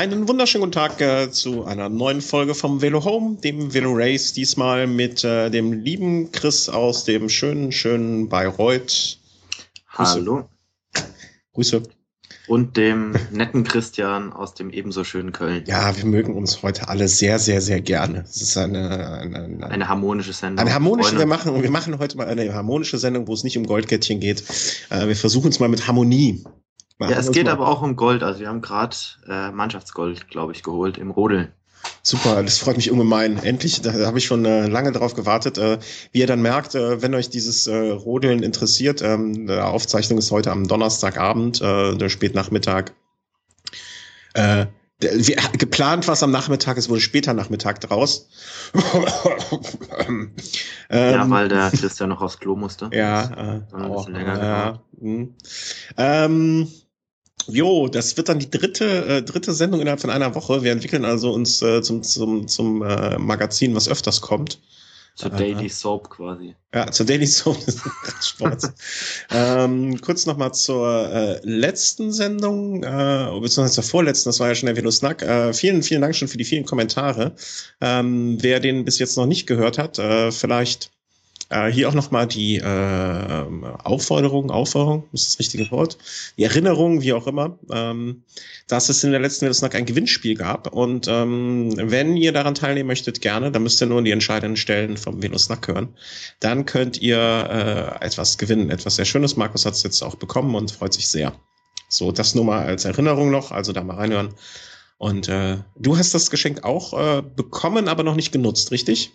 Einen wunderschönen guten Tag äh, zu einer neuen Folge vom Velo Home, dem Velo Race, diesmal mit äh, dem lieben Chris aus dem schönen, schönen Bayreuth. Grüße. Hallo. Grüße. Und dem netten Christian aus dem ebenso schönen Köln. Ja, wir mögen uns heute alle sehr, sehr, sehr gerne. Es ist eine, eine, eine, eine harmonische Sendung. Eine harmonische, wir machen, wir machen heute mal eine harmonische Sendung, wo es nicht um Goldkettchen geht. Äh, wir versuchen es mal mit Harmonie. Ja, es geht aber auch um Gold. Also wir haben gerade äh, Mannschaftsgold, glaube ich, geholt im Rodeln. Super, das freut mich ungemein. Endlich, da habe ich schon äh, lange darauf gewartet. Äh, wie ihr dann merkt, äh, wenn euch dieses äh, Rodeln interessiert, ähm, die Aufzeichnung ist heute am Donnerstagabend, äh, der Spätnachmittag. Äh, wie, geplant was am Nachmittag, es wurde später Nachmittag draus. ähm, ja, weil der Christian noch aufs Klo musste. Ja, äh, auch, länger äh, ähm, Jo, das wird dann die dritte, äh, dritte Sendung innerhalb von einer Woche. Wir entwickeln also uns äh, zum, zum, zum äh, Magazin, was öfters kommt. Zur Daily Soap quasi. Ja, zur Daily Soap des Sports. ähm, kurz nochmal zur äh, letzten Sendung, äh, beziehungsweise zur vorletzten, das war ja schon der Velo Snack. Äh, vielen, vielen Dank schon für die vielen Kommentare. Ähm, wer den bis jetzt noch nicht gehört hat, äh, vielleicht äh, hier auch nochmal die äh, Aufforderung, Aufforderung, ist das richtige Wort, die Erinnerung, wie auch immer, ähm, dass es in der letzten Welt ein Gewinnspiel gab. Und ähm, wenn ihr daran teilnehmen möchtet, gerne, dann müsst ihr nur in die entscheidenden Stellen vom Venus-Nack hören. Dann könnt ihr äh, etwas gewinnen, etwas sehr Schönes. Markus hat es jetzt auch bekommen und freut sich sehr. So, das nur mal als Erinnerung noch, also da mal reinhören. Und äh, du hast das Geschenk auch äh, bekommen, aber noch nicht genutzt, richtig?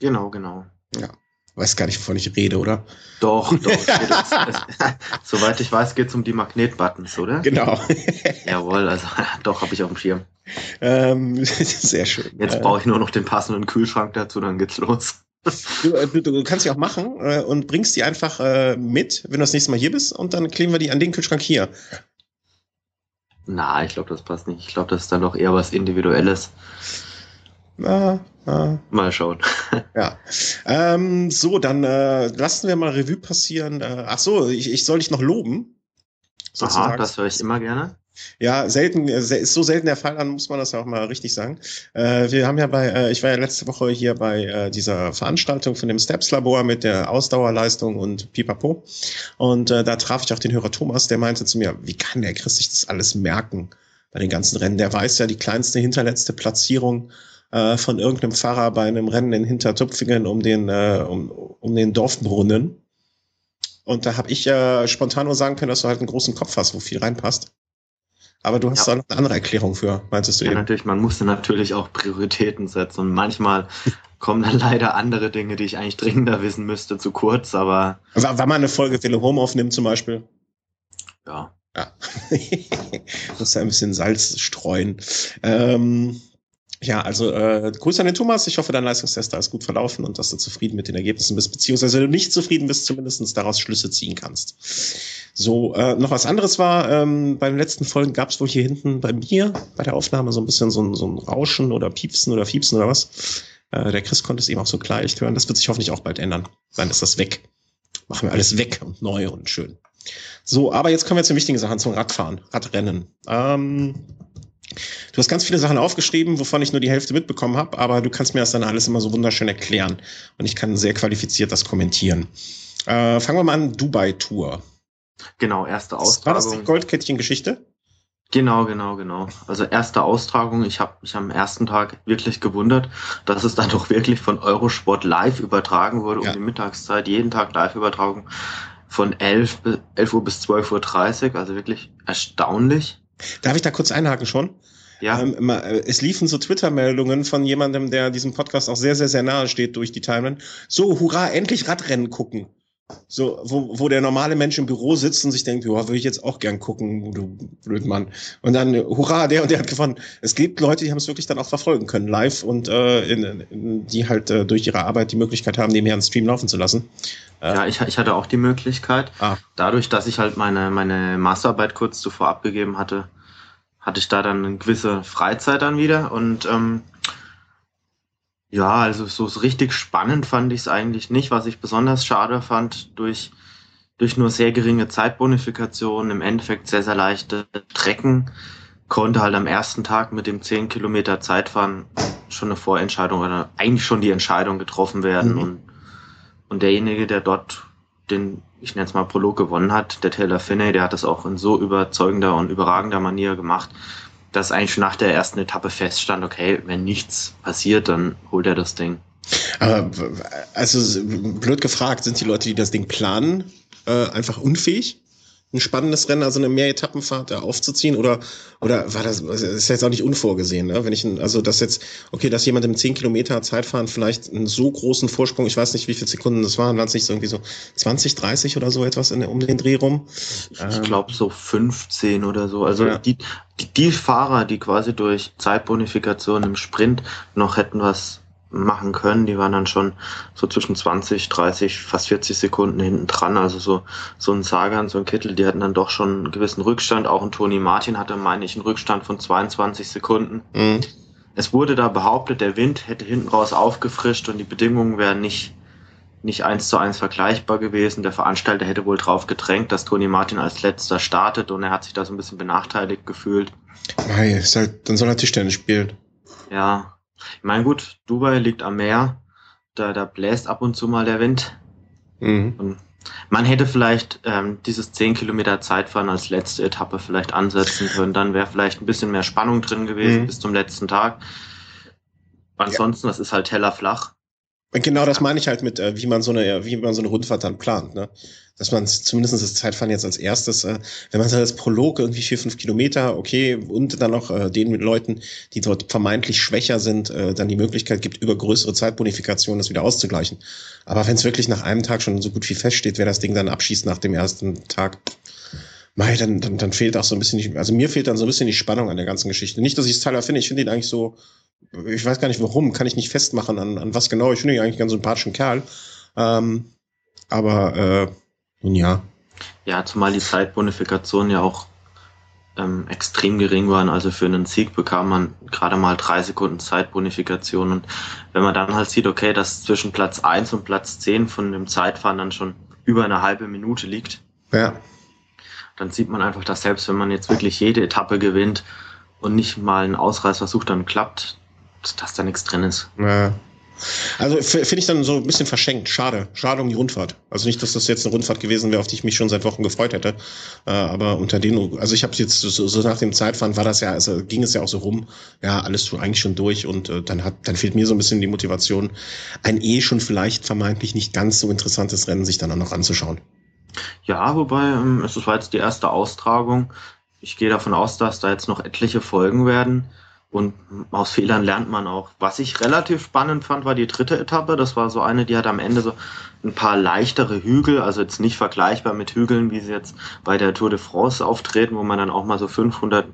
Genau, genau. Ja. Weiß gar nicht, wovon ich rede, oder? Doch, doch. soweit ich weiß, geht es um die Magnetbuttons, oder? Genau. Jawohl, also doch, habe ich auf dem Schirm. Ähm, sehr schön. Jetzt äh, brauche ich nur noch den passenden Kühlschrank dazu, dann geht's los. Du, äh, du, du kannst die auch machen äh, und bringst die einfach äh, mit, wenn du das nächste Mal hier bist, und dann kleben wir die an den Kühlschrank hier. Na, ich glaube, das passt nicht. Ich glaube, das ist dann doch eher was Individuelles. Na, na. Mal schauen. ja. Ähm, so, dann äh, lassen wir mal Revue passieren. Äh, ach so, ich, ich soll dich noch loben. Sozusagen. Aha, das höre ich immer gerne. Ja, selten, äh, ist so selten der Fall, dann muss man das ja auch mal richtig sagen. Äh, wir haben ja bei, äh, ich war ja letzte Woche hier bei äh, dieser Veranstaltung von dem Steps-Labor mit der Ausdauerleistung und Pipapo. Und äh, da traf ich auch den Hörer Thomas, der meinte zu mir, wie kann der Chris sich das alles merken bei den ganzen Rennen? Der weiß ja die kleinste, hinterletzte Platzierung äh, von irgendeinem Pfarrer bei einem Rennen in Hintertupfingen um den, äh, um, um den Dorfbrunnen. Und da habe ich äh, spontan nur sagen können, dass du halt einen großen Kopf hast, wo viel reinpasst. Aber du hast ja. da noch eine andere Erklärung für, meintest du ja, eben? natürlich, man musste natürlich auch Prioritäten setzen. Und manchmal kommen dann leider andere Dinge, die ich eigentlich dringender wissen müsste, zu kurz, aber. War, war mal eine Folge Wille Home aufnimmt zum Beispiel? Ja. Ja. Muss da ein bisschen Salz streuen. Ähm, ja, also äh, Grüße an den Thomas. Ich hoffe, dein Leistungstest da ist gut verlaufen und dass du zufrieden mit den Ergebnissen bist, beziehungsweise wenn du nicht zufrieden bist, zumindest daraus Schlüsse ziehen kannst. So, äh, noch was anderes war, ähm, bei den letzten Folgen gab es wohl hier hinten bei mir bei der Aufnahme so ein bisschen so ein, so ein Rauschen oder Piepsen oder Fiepsen oder was. Äh, der Chris konnte es eben auch so klar leicht hören. Das wird sich hoffentlich auch bald ändern. Dann ist das weg. Machen wir alles weg und neu und schön. So, aber jetzt kommen wir zu wichtigen Sachen, zum Radfahren, Radrennen. Ähm, Du hast ganz viele Sachen aufgeschrieben, wovon ich nur die Hälfte mitbekommen habe, aber du kannst mir das dann alles immer so wunderschön erklären. Und ich kann sehr qualifiziert das kommentieren. Äh, fangen wir mal an, Dubai-Tour. Genau, erste Austragung. War das die Goldkettchen-Geschichte? Genau, genau, genau. Also erste Austragung. Ich habe mich am ersten Tag wirklich gewundert, dass es dann doch wirklich von Eurosport live übertragen wurde, ja. um die Mittagszeit, jeden Tag Live-Übertragung von 11, 11 Uhr bis 12.30 Uhr. Also wirklich erstaunlich. Darf ich da kurz einhaken schon? Ja. Ähm, äh, es liefen so Twitter-Meldungen von jemandem, der diesem Podcast auch sehr, sehr, sehr nahe steht durch die Timeline. So, hurra, endlich Radrennen gucken. So, wo, wo der normale Mensch im Büro sitzt und sich denkt, ja, würde ich jetzt auch gern gucken, du Blödmann. Und dann, hurra, der und der hat gewonnen. Es gibt Leute, die haben es wirklich dann auch verfolgen können, live und äh, in, in, die halt äh, durch ihre Arbeit die Möglichkeit haben, nebenher einen Stream laufen zu lassen. Äh, ja, ich, ich hatte auch die Möglichkeit. Ah. Dadurch, dass ich halt meine, meine Masterarbeit kurz zuvor abgegeben hatte, hatte ich da dann eine gewisse Freizeit dann wieder und ähm, ja, also so richtig spannend fand ich es eigentlich nicht. Was ich besonders schade fand, durch, durch nur sehr geringe Zeitbonifikation, im Endeffekt sehr, sehr leichte Trecken, konnte halt am ersten Tag mit dem 10 Kilometer Zeitfahren schon eine Vorentscheidung oder eigentlich schon die Entscheidung getroffen werden. Mhm. Und, und derjenige, der dort den, ich nenne es mal Prolog gewonnen hat, der Taylor Finney, der hat das auch in so überzeugender und überragender Manier gemacht, dass eigentlich schon nach der ersten Etappe feststand, okay, wenn nichts passiert, dann holt er das Ding. Aber also blöd gefragt, sind die Leute, die das Ding planen, äh, einfach unfähig? Ein spannendes Rennen, also eine Mehretappenfahrt da aufzuziehen oder oder war das, das ist jetzt auch nicht unvorgesehen, ne? Wenn ich also das jetzt okay, dass jemand im 10 Kilometer Zeitfahren vielleicht einen so großen Vorsprung, ich weiß nicht, wie viele Sekunden das waren, waren es nicht so irgendwie so 20, 30 oder so etwas in, um den Dreh rum? Ich glaube so 15 oder so. Also ja. die, die die Fahrer, die quasi durch Zeitbonifikation im Sprint noch hätten was machen können. Die waren dann schon so zwischen 20, 30, fast 40 Sekunden hinten dran. Also so, so ein Sagan, so ein Kittel, die hatten dann doch schon einen gewissen Rückstand. Auch ein Toni Martin hatte, meine ich, einen Rückstand von 22 Sekunden. Mhm. Es wurde da behauptet, der Wind hätte hinten raus aufgefrischt und die Bedingungen wären nicht, nicht eins zu eins vergleichbar gewesen. Der Veranstalter hätte wohl drauf gedrängt, dass Toni Martin als letzter startet und er hat sich da so ein bisschen benachteiligt gefühlt. Nein, ist halt, dann soll er Tischtennis spielen. Ja, ich meine, gut, Dubai liegt am Meer, da, da bläst ab und zu mal der Wind. Mhm. Und man hätte vielleicht ähm, dieses 10 Kilometer Zeitfahren als letzte Etappe vielleicht ansetzen können. Dann wäre vielleicht ein bisschen mehr Spannung drin gewesen mhm. bis zum letzten Tag. Ansonsten, ja. das ist halt heller flach. Genau das meine ich halt mit, äh, wie man so eine, wie man so eine Rundfahrt dann plant, ne? Dass man zumindest das Zeitfahren jetzt als erstes, äh, wenn man so das Prolog irgendwie vier, fünf Kilometer, okay, und dann noch äh, den mit Leuten, die dort vermeintlich schwächer sind, äh, dann die Möglichkeit gibt, über größere Zeitbonifikationen das wieder auszugleichen. Aber wenn es wirklich nach einem Tag schon so gut wie feststeht, wer das Ding dann abschießt nach dem ersten Tag, Mei, dann, dann, dann fehlt auch so ein bisschen, die, also mir fehlt dann so ein bisschen die Spannung an der ganzen Geschichte. Nicht, dass ich es Tyler finde, ich finde ihn eigentlich so, ich weiß gar nicht warum, kann ich nicht festmachen, an, an was genau. Ich finde ihn eigentlich ganz sympathischen Kerl. Ähm, aber äh, nun ja. Ja, zumal die Zeitbonifikation ja auch ähm, extrem gering waren. Also für einen Sieg bekam man gerade mal drei Sekunden Zeitbonifikation. Und wenn man dann halt sieht, okay, dass zwischen Platz eins und Platz zehn von dem Zeitfahren dann schon über eine halbe Minute liegt, ja. dann sieht man einfach, dass selbst wenn man jetzt wirklich jede Etappe gewinnt und nicht mal einen Ausreißversuch dann klappt, dass da nichts drin ist. Ja. Also finde ich dann so ein bisschen verschenkt. Schade. Schade um die Rundfahrt. Also nicht, dass das jetzt eine Rundfahrt gewesen wäre, auf die ich mich schon seit Wochen gefreut hätte. Äh, aber unter den, also ich habe jetzt so, so, nach dem Zeitfahren war das ja, also ging es ja auch so rum, ja, alles so eigentlich schon durch und äh, dann hat, dann fehlt mir so ein bisschen die Motivation, ein eh schon vielleicht vermeintlich nicht ganz so interessantes Rennen sich dann auch noch anzuschauen. Ja, wobei, ähm, es war jetzt die erste Austragung. Ich gehe davon aus, dass da jetzt noch etliche Folgen werden. Und aus Fehlern lernt man auch. Was ich relativ spannend fand, war die dritte Etappe. Das war so eine, die hat am Ende so ein paar leichtere Hügel, also jetzt nicht vergleichbar mit Hügeln, wie sie jetzt bei der Tour de France auftreten, wo man dann auch mal so 500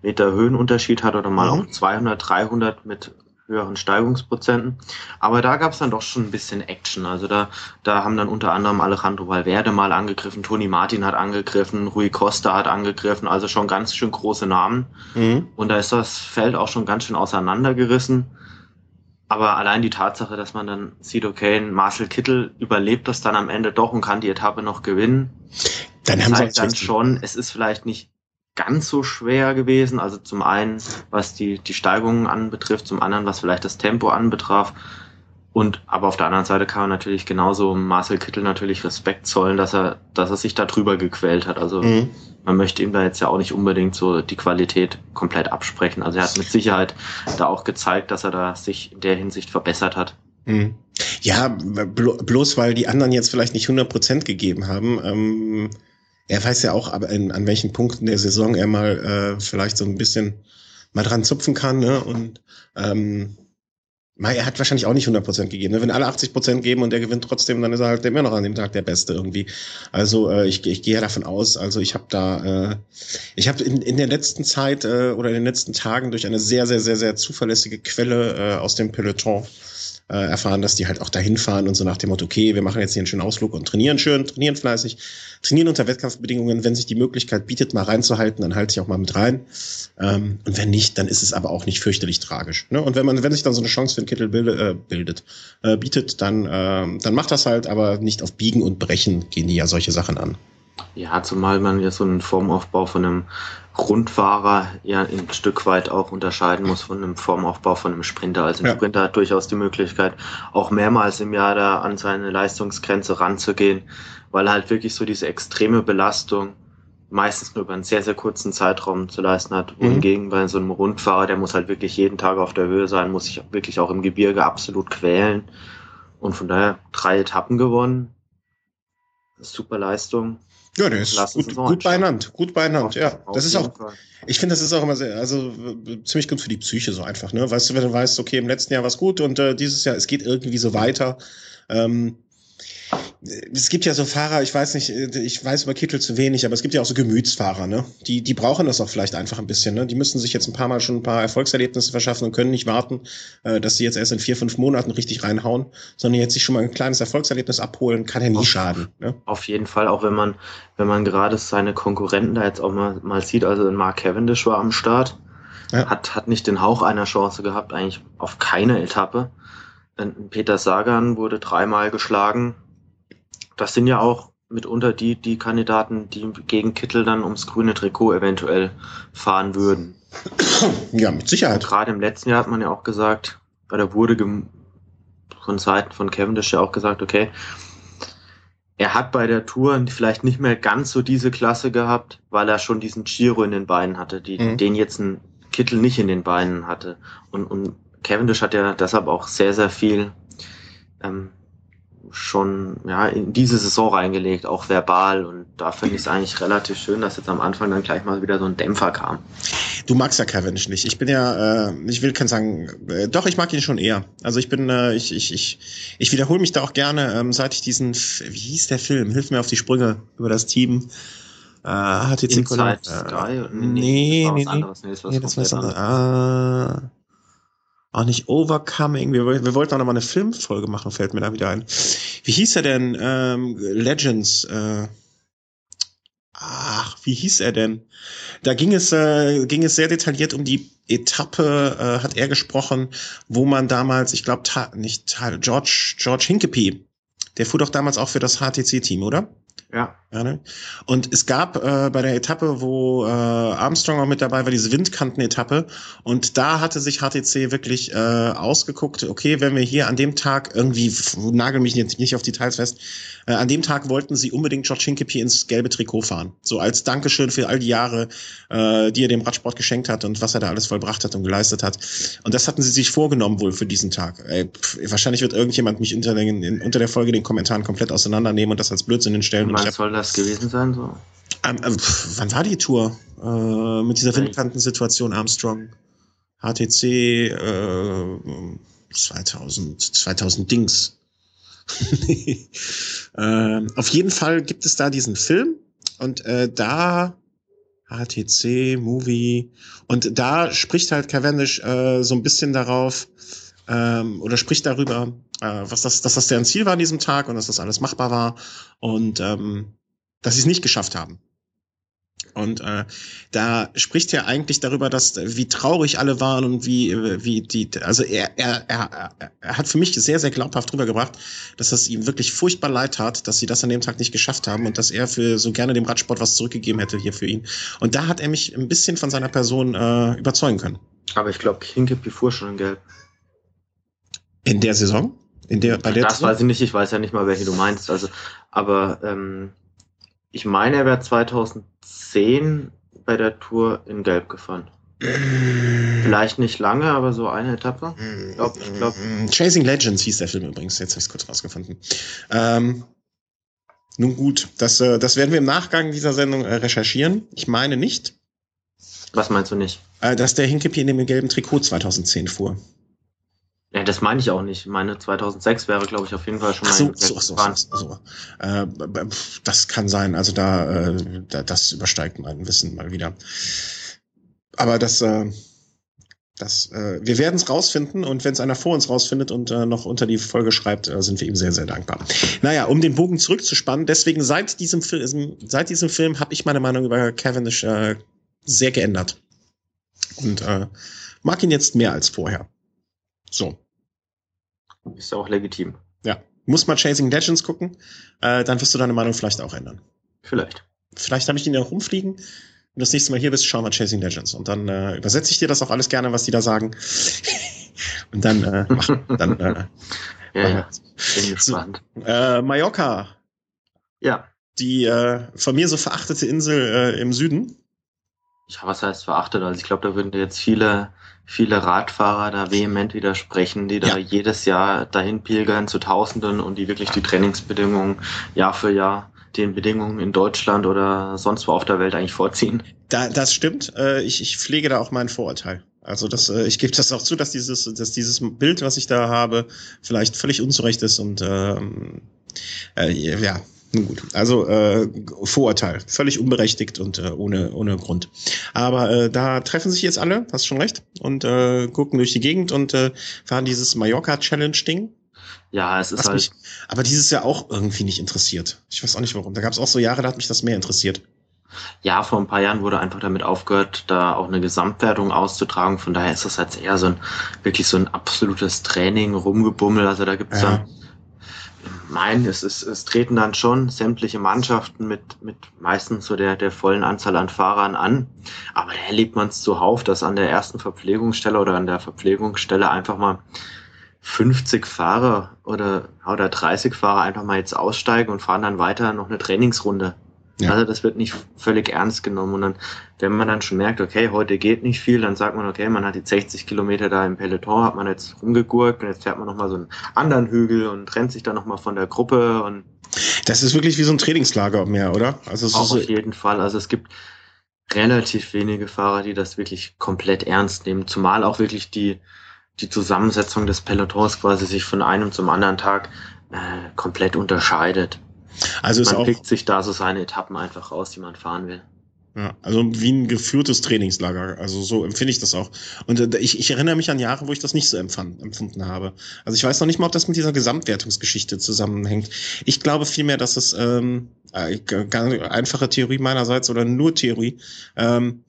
Meter Höhenunterschied hat oder mal mhm. auch 200, 300 mit höheren Steigungsprozenten. Aber da gab es dann doch schon ein bisschen Action. Also da, da haben dann unter anderem Alejandro Valverde mal angegriffen, Toni Martin hat angegriffen, Rui Costa hat angegriffen, also schon ganz schön große Namen. Mhm. Und da ist das Feld auch schon ganz schön auseinandergerissen. Aber allein die Tatsache, dass man dann sieht, okay, Marcel Kittel überlebt das dann am Ende doch und kann die Etappe noch gewinnen. Dann haben zeigt dann schon, es ist vielleicht nicht ganz so schwer gewesen. Also zum einen, was die, die Steigungen anbetrifft, zum anderen, was vielleicht das Tempo anbetraf. Und aber auf der anderen Seite kann man natürlich genauso Marcel Kittel natürlich Respekt zollen, dass er, dass er sich da drüber gequält hat. Also mhm. man möchte ihm da jetzt ja auch nicht unbedingt so die Qualität komplett absprechen. Also er hat mit Sicherheit da auch gezeigt, dass er da sich in der Hinsicht verbessert hat. Mhm. Ja, bloß weil die anderen jetzt vielleicht nicht 100 Prozent gegeben haben. Ähm er weiß ja auch, aber in, an welchen Punkten der Saison er mal äh, vielleicht so ein bisschen mal dran zupfen kann. Ne? Und ähm, er hat wahrscheinlich auch nicht 100% gegeben. Ne? Wenn alle 80% geben und er gewinnt trotzdem, dann ist er halt immer noch an dem Tag der Beste irgendwie. Also äh, ich, ich gehe ja davon aus, also ich habe da, äh, ich habe in, in der letzten Zeit äh, oder in den letzten Tagen durch eine sehr, sehr, sehr, sehr zuverlässige Quelle äh, aus dem Peloton äh, erfahren, dass die halt auch dahin fahren und so nach dem Motto, okay, wir machen jetzt hier einen schönen Ausflug und trainieren schön, trainieren fleißig, trainieren unter Wettkampfbedingungen. Wenn sich die Möglichkeit bietet, mal reinzuhalten, dann halte ich auch mal mit rein. Ähm, und wenn nicht, dann ist es aber auch nicht fürchterlich tragisch. Ne? Und wenn man, wenn sich dann so eine Chance für einen Kittel bildet, äh, bildet, äh, bietet, dann, äh, dann macht das halt, aber nicht auf Biegen und Brechen gehen die ja solche Sachen an. Ja, zumal man ja so einen Formaufbau von einem Rundfahrer ja ein Stück weit auch unterscheiden muss von einem Formaufbau von einem Sprinter. Also ein ja. Sprinter hat durchaus die Möglichkeit, auch mehrmals im Jahr da an seine Leistungsgrenze ranzugehen, weil er halt wirklich so diese extreme Belastung meistens nur über einen sehr, sehr kurzen Zeitraum zu leisten hat. Mhm. Wohingegen bei so einem Rundfahrer, der muss halt wirklich jeden Tag auf der Höhe sein, muss sich wirklich auch im Gebirge absolut quälen. Und von daher drei Etappen gewonnen. Super Leistung. Ja, der ist gut, gut beieinander, gut beieinander, ja. Das ist auch, ich finde, das ist auch immer sehr, also ziemlich gut für die Psyche so einfach, ne? Weißt du, wenn du weißt, okay, im letzten Jahr war es gut und äh, dieses Jahr, es geht irgendwie so weiter. Ähm, es gibt ja so Fahrer, ich weiß nicht, ich weiß über Kittel zu wenig, aber es gibt ja auch so Gemütsfahrer, ne? Die, die brauchen das auch vielleicht einfach ein bisschen, ne? Die müssen sich jetzt ein paar Mal schon ein paar Erfolgserlebnisse verschaffen und können nicht warten, äh, dass sie jetzt erst in vier, fünf Monaten richtig reinhauen, sondern jetzt sich schon mal ein kleines Erfolgserlebnis abholen, kann ja nie auf, schaden. Ne? Auf jeden Fall, auch wenn man, wenn man gerade seine Konkurrenten da jetzt auch mal, mal sieht, also Mark Cavendish war am Start, ja. hat, hat nicht den Hauch einer Chance gehabt, eigentlich auf keine Etappe. Peter Sagan wurde dreimal geschlagen, das sind ja auch mitunter die, die Kandidaten, die gegen Kittel dann ums grüne Trikot eventuell fahren würden. Ja, mit Sicherheit. Gerade im letzten Jahr hat man ja auch gesagt, oder wurde von Seiten von Cavendish ja auch gesagt, okay, er hat bei der Tour vielleicht nicht mehr ganz so diese Klasse gehabt, weil er schon diesen Giro in den Beinen hatte, die, mhm. den jetzt ein Kittel nicht in den Beinen hatte. Und, und Cavendish hat ja deshalb auch sehr, sehr viel ähm, schon ja, in diese Saison reingelegt, auch verbal. Und da finde ich es eigentlich relativ schön, dass jetzt am Anfang dann gleich mal wieder so ein Dämpfer kam. Du magst ja Cavendish nicht. Ich bin ja, äh, ich will kein sagen, äh, doch, ich mag ihn schon eher. Also ich bin, äh, ich, ich, ich, ich wiederhole mich da auch gerne, ähm, seit ich diesen, wie hieß der Film? Hilf mir auf die Sprünge über das Team. Äh, HTC Inside Sky? Äh, nee, nee, nee, nee, nee, das war was anderes. Ah auch nicht Overcoming. Wir, wir wollten auch noch mal eine Filmfolge machen, fällt mir da wieder ein. Wie hieß er denn? Ähm, Legends. Äh, ach, wie hieß er denn? Da ging es, äh, ging es sehr detailliert um die Etappe, äh, hat er gesprochen, wo man damals, ich glaube, nicht George, George Hinkepie, der fuhr doch damals auch für das HTC-Team, oder? Ja. Ja ne? Und es gab äh, bei der Etappe, wo äh, Armstrong auch mit dabei war, diese Windkanten-Etappe. Und da hatte sich HTC wirklich äh, ausgeguckt, okay, wenn wir hier an dem Tag irgendwie, nagel mich jetzt nicht auf Details fest, äh, an dem Tag wollten sie unbedingt George Hincapie ins gelbe Trikot fahren. So als Dankeschön für all die Jahre, äh, die er dem Radsport geschenkt hat und was er da alles vollbracht hat und geleistet hat. Und das hatten sie sich vorgenommen wohl für diesen Tag. Ey, pff, wahrscheinlich wird irgendjemand mich unter, den, unter der Folge den Kommentaren komplett auseinandernehmen und das als Blödsinn hinstellen. Was soll das gewesen sein so? Ähm, äh, wann war die Tour? Äh, mit dieser Windkantensituation Armstrong. HTC äh, 2000, 2000 Dings. äh, auf jeden Fall gibt es da diesen Film und äh, da HTC, Movie und da spricht halt Cavendish äh, so ein bisschen darauf ähm, oder spricht darüber, äh, was das, dass das deren Ziel war an diesem Tag und dass das alles machbar war und ähm, dass sie es nicht geschafft haben. Und äh, da spricht er eigentlich darüber, dass wie traurig alle waren und wie wie die also er er er, er hat für mich sehr sehr glaubhaft rübergebracht, dass das ihm wirklich furchtbar leid tat, dass sie das an dem Tag nicht geschafft haben und dass er für so gerne dem Radsport was zurückgegeben hätte hier für ihn. Und da hat er mich ein bisschen von seiner Person äh, überzeugen können. Aber ich glaube, Hinkepie fuhr schon in Gelb. In der Saison? In der bei der Das Saison? weiß ich nicht. Ich weiß ja nicht mal, welche du meinst. Also, aber ähm, ich meine, er wäre 2010 bei der Tour in Gelb gefahren. Vielleicht nicht lange, aber so eine Etappe. Ich glaub, ich glaub. Chasing Legends hieß der Film übrigens. Jetzt habe ich es kurz rausgefunden. Ähm, nun gut, das, äh, das werden wir im Nachgang dieser Sendung äh, recherchieren. Ich meine nicht. Was meinst du nicht? Äh, dass der Hinkepie in dem gelben Trikot 2010 fuhr. Ja, das meine ich auch nicht. Meine 2006 wäre, glaube ich, auf jeden Fall schon mal. So, so, so, so, so. Äh, das kann sein. Also da, äh, da, das übersteigt mein Wissen mal wieder. Aber das, äh, das, äh, wir werden es rausfinden und wenn es einer vor uns rausfindet und äh, noch unter die Folge schreibt, äh, sind wir ihm sehr, sehr dankbar. Naja, um den Bogen zurückzuspannen, deswegen seit diesem, Film, seit diesem Film habe ich meine Meinung über Cavendish äh, sehr geändert. Und äh, mag ihn jetzt mehr als vorher. So. Ist auch legitim. Ja. Muss mal Chasing Legends gucken, äh, dann wirst du deine Meinung vielleicht auch ändern. Vielleicht. Vielleicht habe ich ihn ja rumfliegen. Und das nächste Mal hier bist, schauen wir Chasing Legends. Und dann äh, übersetze ich dir das auch alles gerne, was die da sagen. und dann, äh, mach, dann äh, ja, ja. Bin gespannt. So, äh, Mallorca. Ja. Die äh, von mir so verachtete Insel äh, im Süden. Ja, was heißt verachtet? Also ich glaube, da würden jetzt viele, viele Radfahrer da vehement widersprechen, die da ja. jedes Jahr dahin pilgern zu Tausenden und die wirklich die Trainingsbedingungen Jahr für Jahr den Bedingungen in Deutschland oder sonst wo auf der Welt eigentlich vorziehen. Da, das stimmt. Äh, ich, ich pflege da auch meinen Vorurteil. Also das, äh, ich gebe das auch zu, dass dieses, dass dieses Bild, was ich da habe, vielleicht völlig unzurecht ist und ähm, äh, ja, nun gut. Also äh, Vorurteil, völlig unberechtigt und äh, ohne ohne Grund. Aber äh, da treffen sich jetzt alle, hast schon recht, und äh, gucken durch die Gegend und äh, fahren dieses Mallorca Challenge Ding. Ja, es ist Was halt. Mich, aber dieses Jahr auch irgendwie nicht interessiert. Ich weiß auch nicht warum. Da gab es auch so Jahre, da hat mich das mehr interessiert. Ja, vor ein paar Jahren wurde einfach damit aufgehört, da auch eine Gesamtwertung auszutragen. Von daher ist das jetzt eher so ein wirklich so ein absolutes Training, rumgebummel. Also da gibt's ja. dann Nein, es, ist, es treten dann schon sämtliche Mannschaften mit, mit meistens so der, der vollen Anzahl an Fahrern an. Aber da erlebt man es zuhauf, dass an der ersten Verpflegungsstelle oder an der Verpflegungsstelle einfach mal 50 Fahrer oder, oder 30 Fahrer einfach mal jetzt aussteigen und fahren dann weiter noch eine Trainingsrunde. Ja. Also das wird nicht völlig ernst genommen. Und dann, wenn man dann schon merkt, okay, heute geht nicht viel, dann sagt man, okay, man hat jetzt 60 Kilometer da im Peloton, hat man jetzt rumgegurkt und jetzt fährt man nochmal so einen anderen Hügel und trennt sich dann nochmal von der Gruppe und das ist wirklich wie so ein Trainingslager mehr, oder? Also auch so auf jeden Fall. Also es gibt relativ wenige Fahrer, die das wirklich komplett ernst nehmen, zumal auch wirklich die die Zusammensetzung des Pelotons quasi sich von einem zum anderen Tag äh, komplett unterscheidet. Also man pickt sich da so seine Etappen einfach raus, die man fahren will. Ja, also wie ein geführtes Trainingslager. Also so empfinde ich das auch. Und äh, ich, ich erinnere mich an Jahre, wo ich das nicht so empfand, empfunden habe. Also ich weiß noch nicht mal, ob das mit dieser Gesamtwertungsgeschichte zusammenhängt. Ich glaube vielmehr, dass es ähm, äh, einfache Theorie meinerseits oder nur Theorie, ähm,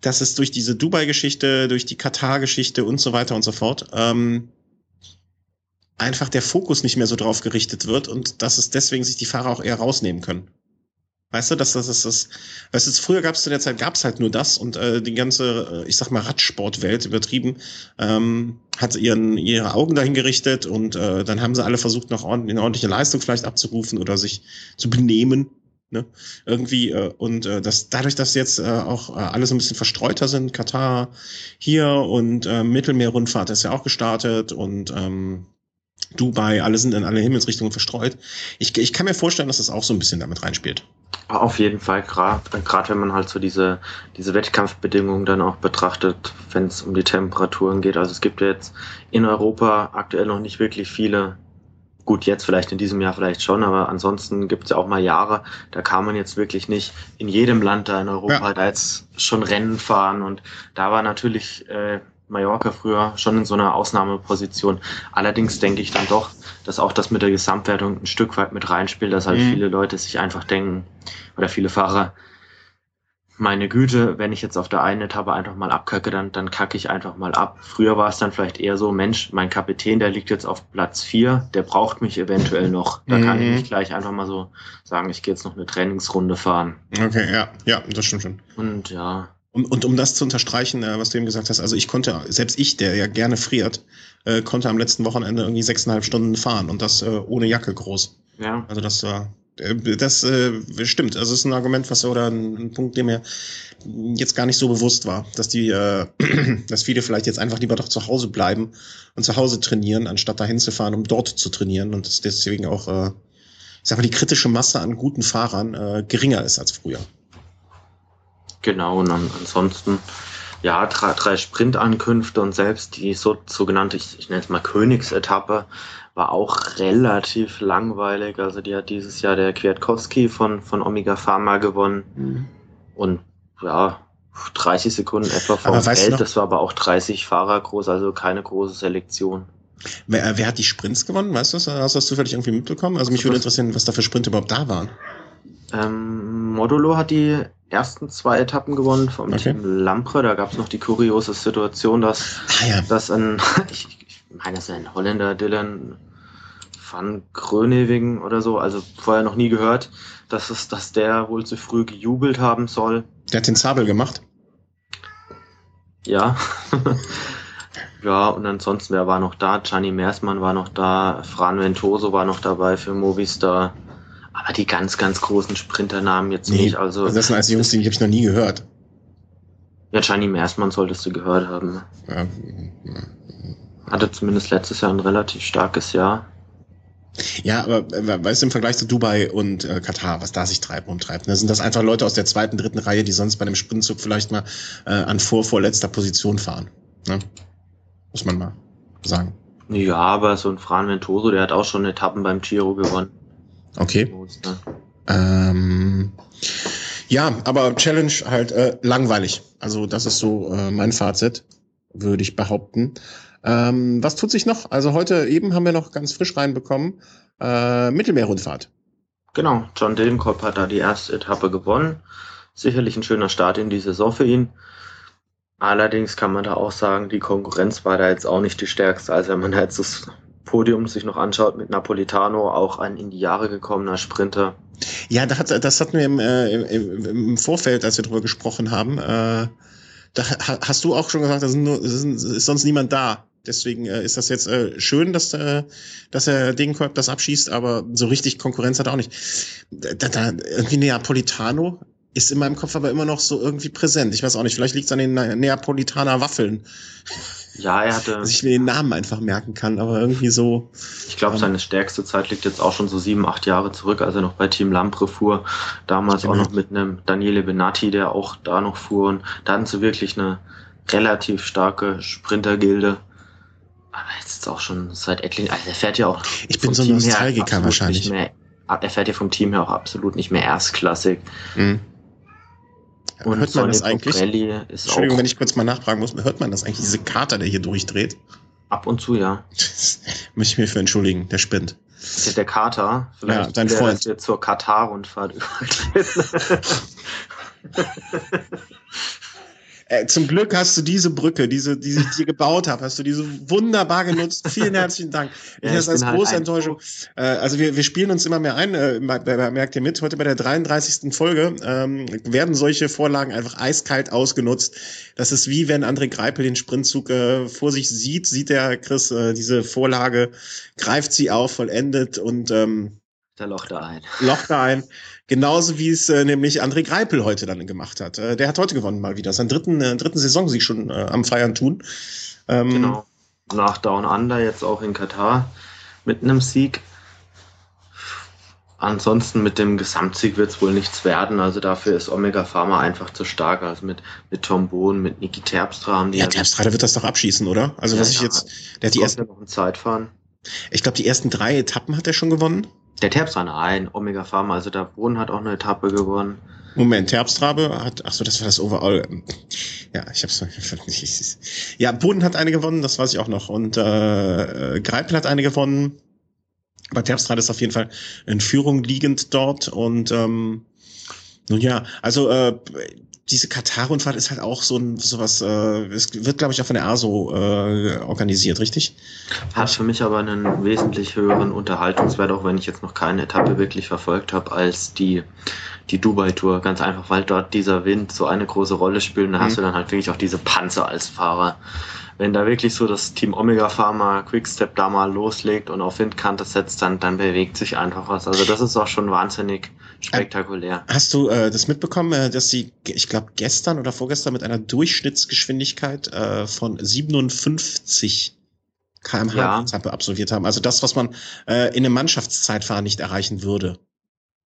dass es durch diese Dubai-Geschichte, durch die Katar-Geschichte und so weiter und so fort ähm, einfach der Fokus nicht mehr so drauf gerichtet wird und dass es deswegen sich die Fahrer auch eher rausnehmen können. Weißt du, dass das ist das. Weißt du, früher gab es zu der Zeit gab es halt nur das und äh, die ganze, äh, ich sag mal Radsportwelt übertrieben, ähm, hat ihren ihre Augen dahin gerichtet und äh, dann haben sie alle versucht, noch ordentlich, eine ordentliche Leistung vielleicht abzurufen oder sich zu benehmen Ne? Irgendwie, äh, und äh, das, dadurch, dass jetzt äh, auch äh, alle so ein bisschen verstreuter sind, Katar hier und äh, Mittelmeerrundfahrt ist ja auch gestartet und ähm, Dubai, alle sind in alle Himmelsrichtungen verstreut. Ich, ich kann mir vorstellen, dass das auch so ein bisschen damit reinspielt. Auf jeden Fall, gerade wenn man halt so diese, diese Wettkampfbedingungen dann auch betrachtet, wenn es um die Temperaturen geht. Also es gibt ja jetzt in Europa aktuell noch nicht wirklich viele Gut, jetzt vielleicht in diesem Jahr vielleicht schon, aber ansonsten gibt es ja auch mal Jahre, da kann man jetzt wirklich nicht in jedem Land da in Europa ja. da jetzt schon Rennen fahren. Und da war natürlich äh, Mallorca früher schon in so einer Ausnahmeposition. Allerdings denke ich dann doch, dass auch das mit der Gesamtwertung ein Stück weit mit reinspielt, dass halt mhm. viele Leute sich einfach denken, oder viele Fahrer, meine Güte, wenn ich jetzt auf der einen Etappe einfach mal abkacke, dann, dann kacke ich einfach mal ab. Früher war es dann vielleicht eher so, Mensch, mein Kapitän, der liegt jetzt auf Platz vier, der braucht mich eventuell noch. Da mhm. kann ich mhm. nicht gleich einfach mal so sagen, ich gehe jetzt noch eine Trainingsrunde fahren. Okay, ja, ja, das stimmt schon. Und ja. Und, und um das zu unterstreichen, äh, was du eben gesagt hast, also ich konnte, selbst ich, der ja gerne friert, äh, konnte am letzten Wochenende irgendwie sechseinhalb Stunden fahren und das äh, ohne Jacke groß. Ja. Also das war, äh, das äh, stimmt. Also es ist ein Argument, was oder ein, ein, Punkt, der mir jetzt gar nicht so bewusst war, dass die, äh, dass viele vielleicht jetzt einfach lieber doch zu Hause bleiben und zu Hause trainieren, anstatt dahin zu fahren, um dort zu trainieren und dass deswegen auch, äh, ich sag mal, die kritische Masse an guten Fahrern äh, geringer ist als früher. Genau, und ansonsten ja, drei, drei Sprintankünfte und selbst die so, sogenannte, ich, ich nenne es mal Königsetappe, war auch relativ langweilig. Also die hat dieses Jahr der Kwiatkowski von, von Omega Pharma gewonnen. Mhm. Und ja, 30 Sekunden etwa vom Feld. Das war aber auch 30 Fahrer groß, also keine große Selektion. Wer, wer hat die Sprints gewonnen? Weißt du das? Hast du das zufällig irgendwie mitbekommen? Also mich also würde interessieren, was da für Sprints überhaupt da waren. Ähm, Modulo hat die ersten zwei Etappen gewonnen vom okay. Team Lampre. Da gab es noch die kuriose Situation, dass, ah, ja. dass ein, ich, ich meine, das ist ein Holländer, Dylan Van Grönewing oder so, also vorher noch nie gehört, dass es, dass der wohl zu früh gejubelt haben soll. Der hat den Zabel gemacht. Ja. ja, und ansonsten, wer war noch da? Gianni Meersmann war noch da, Fran Ventoso war noch dabei für Movistar. Aber die ganz, ganz großen Sprinternamen jetzt nee, nicht. Also, das sind alles Jungs, die habe ich noch nie gehört. Ja, Gianni Meersmann solltest du gehört haben. Ja. Hatte zumindest letztes Jahr ein relativ starkes Jahr. Ja, aber weißt du, im Vergleich zu Dubai und äh, Katar, was da sich treibt, umtreibt, ne, sind das einfach Leute aus der zweiten, dritten Reihe, die sonst bei dem Sprintzug vielleicht mal äh, an vor, vorletzter Position fahren. Ne? Muss man mal sagen. Ja, aber so ein Fran Ventoso, der hat auch schon Etappen beim Giro gewonnen. Okay. Ne? Ähm, ja, aber Challenge halt äh, langweilig. Also das ist so äh, mein Fazit, würde ich behaupten. Ähm, was tut sich noch? Also heute eben haben wir noch ganz frisch reinbekommen, äh, Mittelmeerrundfahrt. Genau, John Degenkolb hat da die erste Etappe gewonnen. Sicherlich ein schöner Start in die Saison für ihn. Allerdings kann man da auch sagen, die Konkurrenz war da jetzt auch nicht die stärkste. Also wenn man jetzt das Podium sich noch anschaut mit Napolitano, auch ein in die Jahre gekommener Sprinter. Ja, das, hat, das hatten wir im, äh, im, im Vorfeld, als wir darüber gesprochen haben. Äh, da hast du auch schon gesagt, da sind nur, ist sonst niemand da. Deswegen äh, ist das jetzt äh, schön, dass, äh, dass er Degenkolb das abschießt, aber so richtig Konkurrenz hat er auch nicht. Da, da, irgendwie Neapolitano ist in meinem Kopf aber immer noch so irgendwie präsent. Ich weiß auch nicht, vielleicht liegt es an den Neapolitaner Waffeln. Ja, er hatte. Dass ich mir den Namen einfach merken kann, aber irgendwie so. Ich glaube, ähm, seine stärkste Zeit liegt jetzt auch schon so sieben, acht Jahre zurück, als er noch bei Team Lampre fuhr. Damals genau. auch noch mit einem Daniele Benatti, der auch da noch fuhr. Und da hatten sie wirklich eine relativ starke Sprintergilde. Aber jetzt ist auch schon seit etlichen, also er fährt ja auch. Ich bin so ein Nostalgiker wahrscheinlich. Mehr, er fährt ja vom Team her auch absolut nicht mehr erstklassig. Mhm. Und hört man das eigentlich? Entschuldigung, wenn ich kurz mal nachfragen muss, hört man das eigentlich, diese Kater, der hier durchdreht? Ab und zu, ja. Möchte ich mir für entschuldigen, der spinnt. Der, der Kater, vielleicht ja, dein der, Freund. Der zur Katar-Rundfahrt übergeht. Äh, zum Glück hast du diese Brücke, diese, die ich dir gebaut habe, hast du diese wunderbar genutzt. Vielen herzlichen Dank. ja, ich das als halt große Enttäuschung. Äh, also wir, wir spielen uns immer mehr ein, äh, merkt ihr mit. Heute bei der 33. Folge ähm, werden solche Vorlagen einfach eiskalt ausgenutzt. Das ist wie wenn André Greipel den Sprintzug äh, vor sich sieht, sieht der Chris äh, diese Vorlage, greift sie auf, vollendet und ähm, der Loch da ein. Loch da ein. Genauso wie es äh, nämlich André Greipel heute dann gemacht hat. Äh, der hat heute gewonnen mal wieder. Seinen dritten, äh, dritten Saisonsieg schon äh, am Feiern tun. Ähm, genau. Nach Down Under jetzt auch in Katar mit einem Sieg. Ansonsten mit dem Gesamtsieg wird es wohl nichts werden. Also dafür ist Omega Pharma einfach zu stark. Also mit, mit Tom Bohn, mit Niki Terpstra haben die. Ja, Terpstra, der wird das doch abschießen, oder? Also ja, was ich ja, jetzt. Der hat die ersten. noch ein Zeitfahren. Ich glaube, die ersten drei Etappen hat er schon gewonnen. Der Terpstra, nein, Omega Pharma, also der Boden hat auch eine Etappe gewonnen. Moment, Terpstrabe hat, ach so, das war das Overall. Ja, ich hab's Ja, Boden hat eine gewonnen, das weiß ich auch noch. Und äh, Greipel hat eine gewonnen. Aber Terpstra ist auf jeden Fall in Führung liegend dort. Und ähm, nun ja, also äh, diese Katar-Rundfahrt ist halt auch so ein sowas, äh, es wird, glaube ich, auch von der ASO äh, organisiert, richtig? Hat für mich aber einen wesentlich höheren Unterhaltungswert, auch wenn ich jetzt noch keine Etappe wirklich verfolgt habe, als die, die Dubai-Tour. Ganz einfach, weil dort dieser Wind so eine große Rolle spielt. Und da mhm. hast du dann halt wirklich auch diese Panzer als Fahrer. Wenn da wirklich so das Team Omega Pharma Quickstep da mal loslegt und auf Windkante setzt, dann, dann bewegt sich einfach was. Also das ist auch schon wahnsinnig spektakulär. Hast du äh, das mitbekommen, äh, dass sie, ich glaube, gestern oder vorgestern mit einer Durchschnittsgeschwindigkeit äh, von 57 kmh ja. absolviert haben? Also das, was man äh, in einem Mannschaftszeitfahren nicht erreichen würde.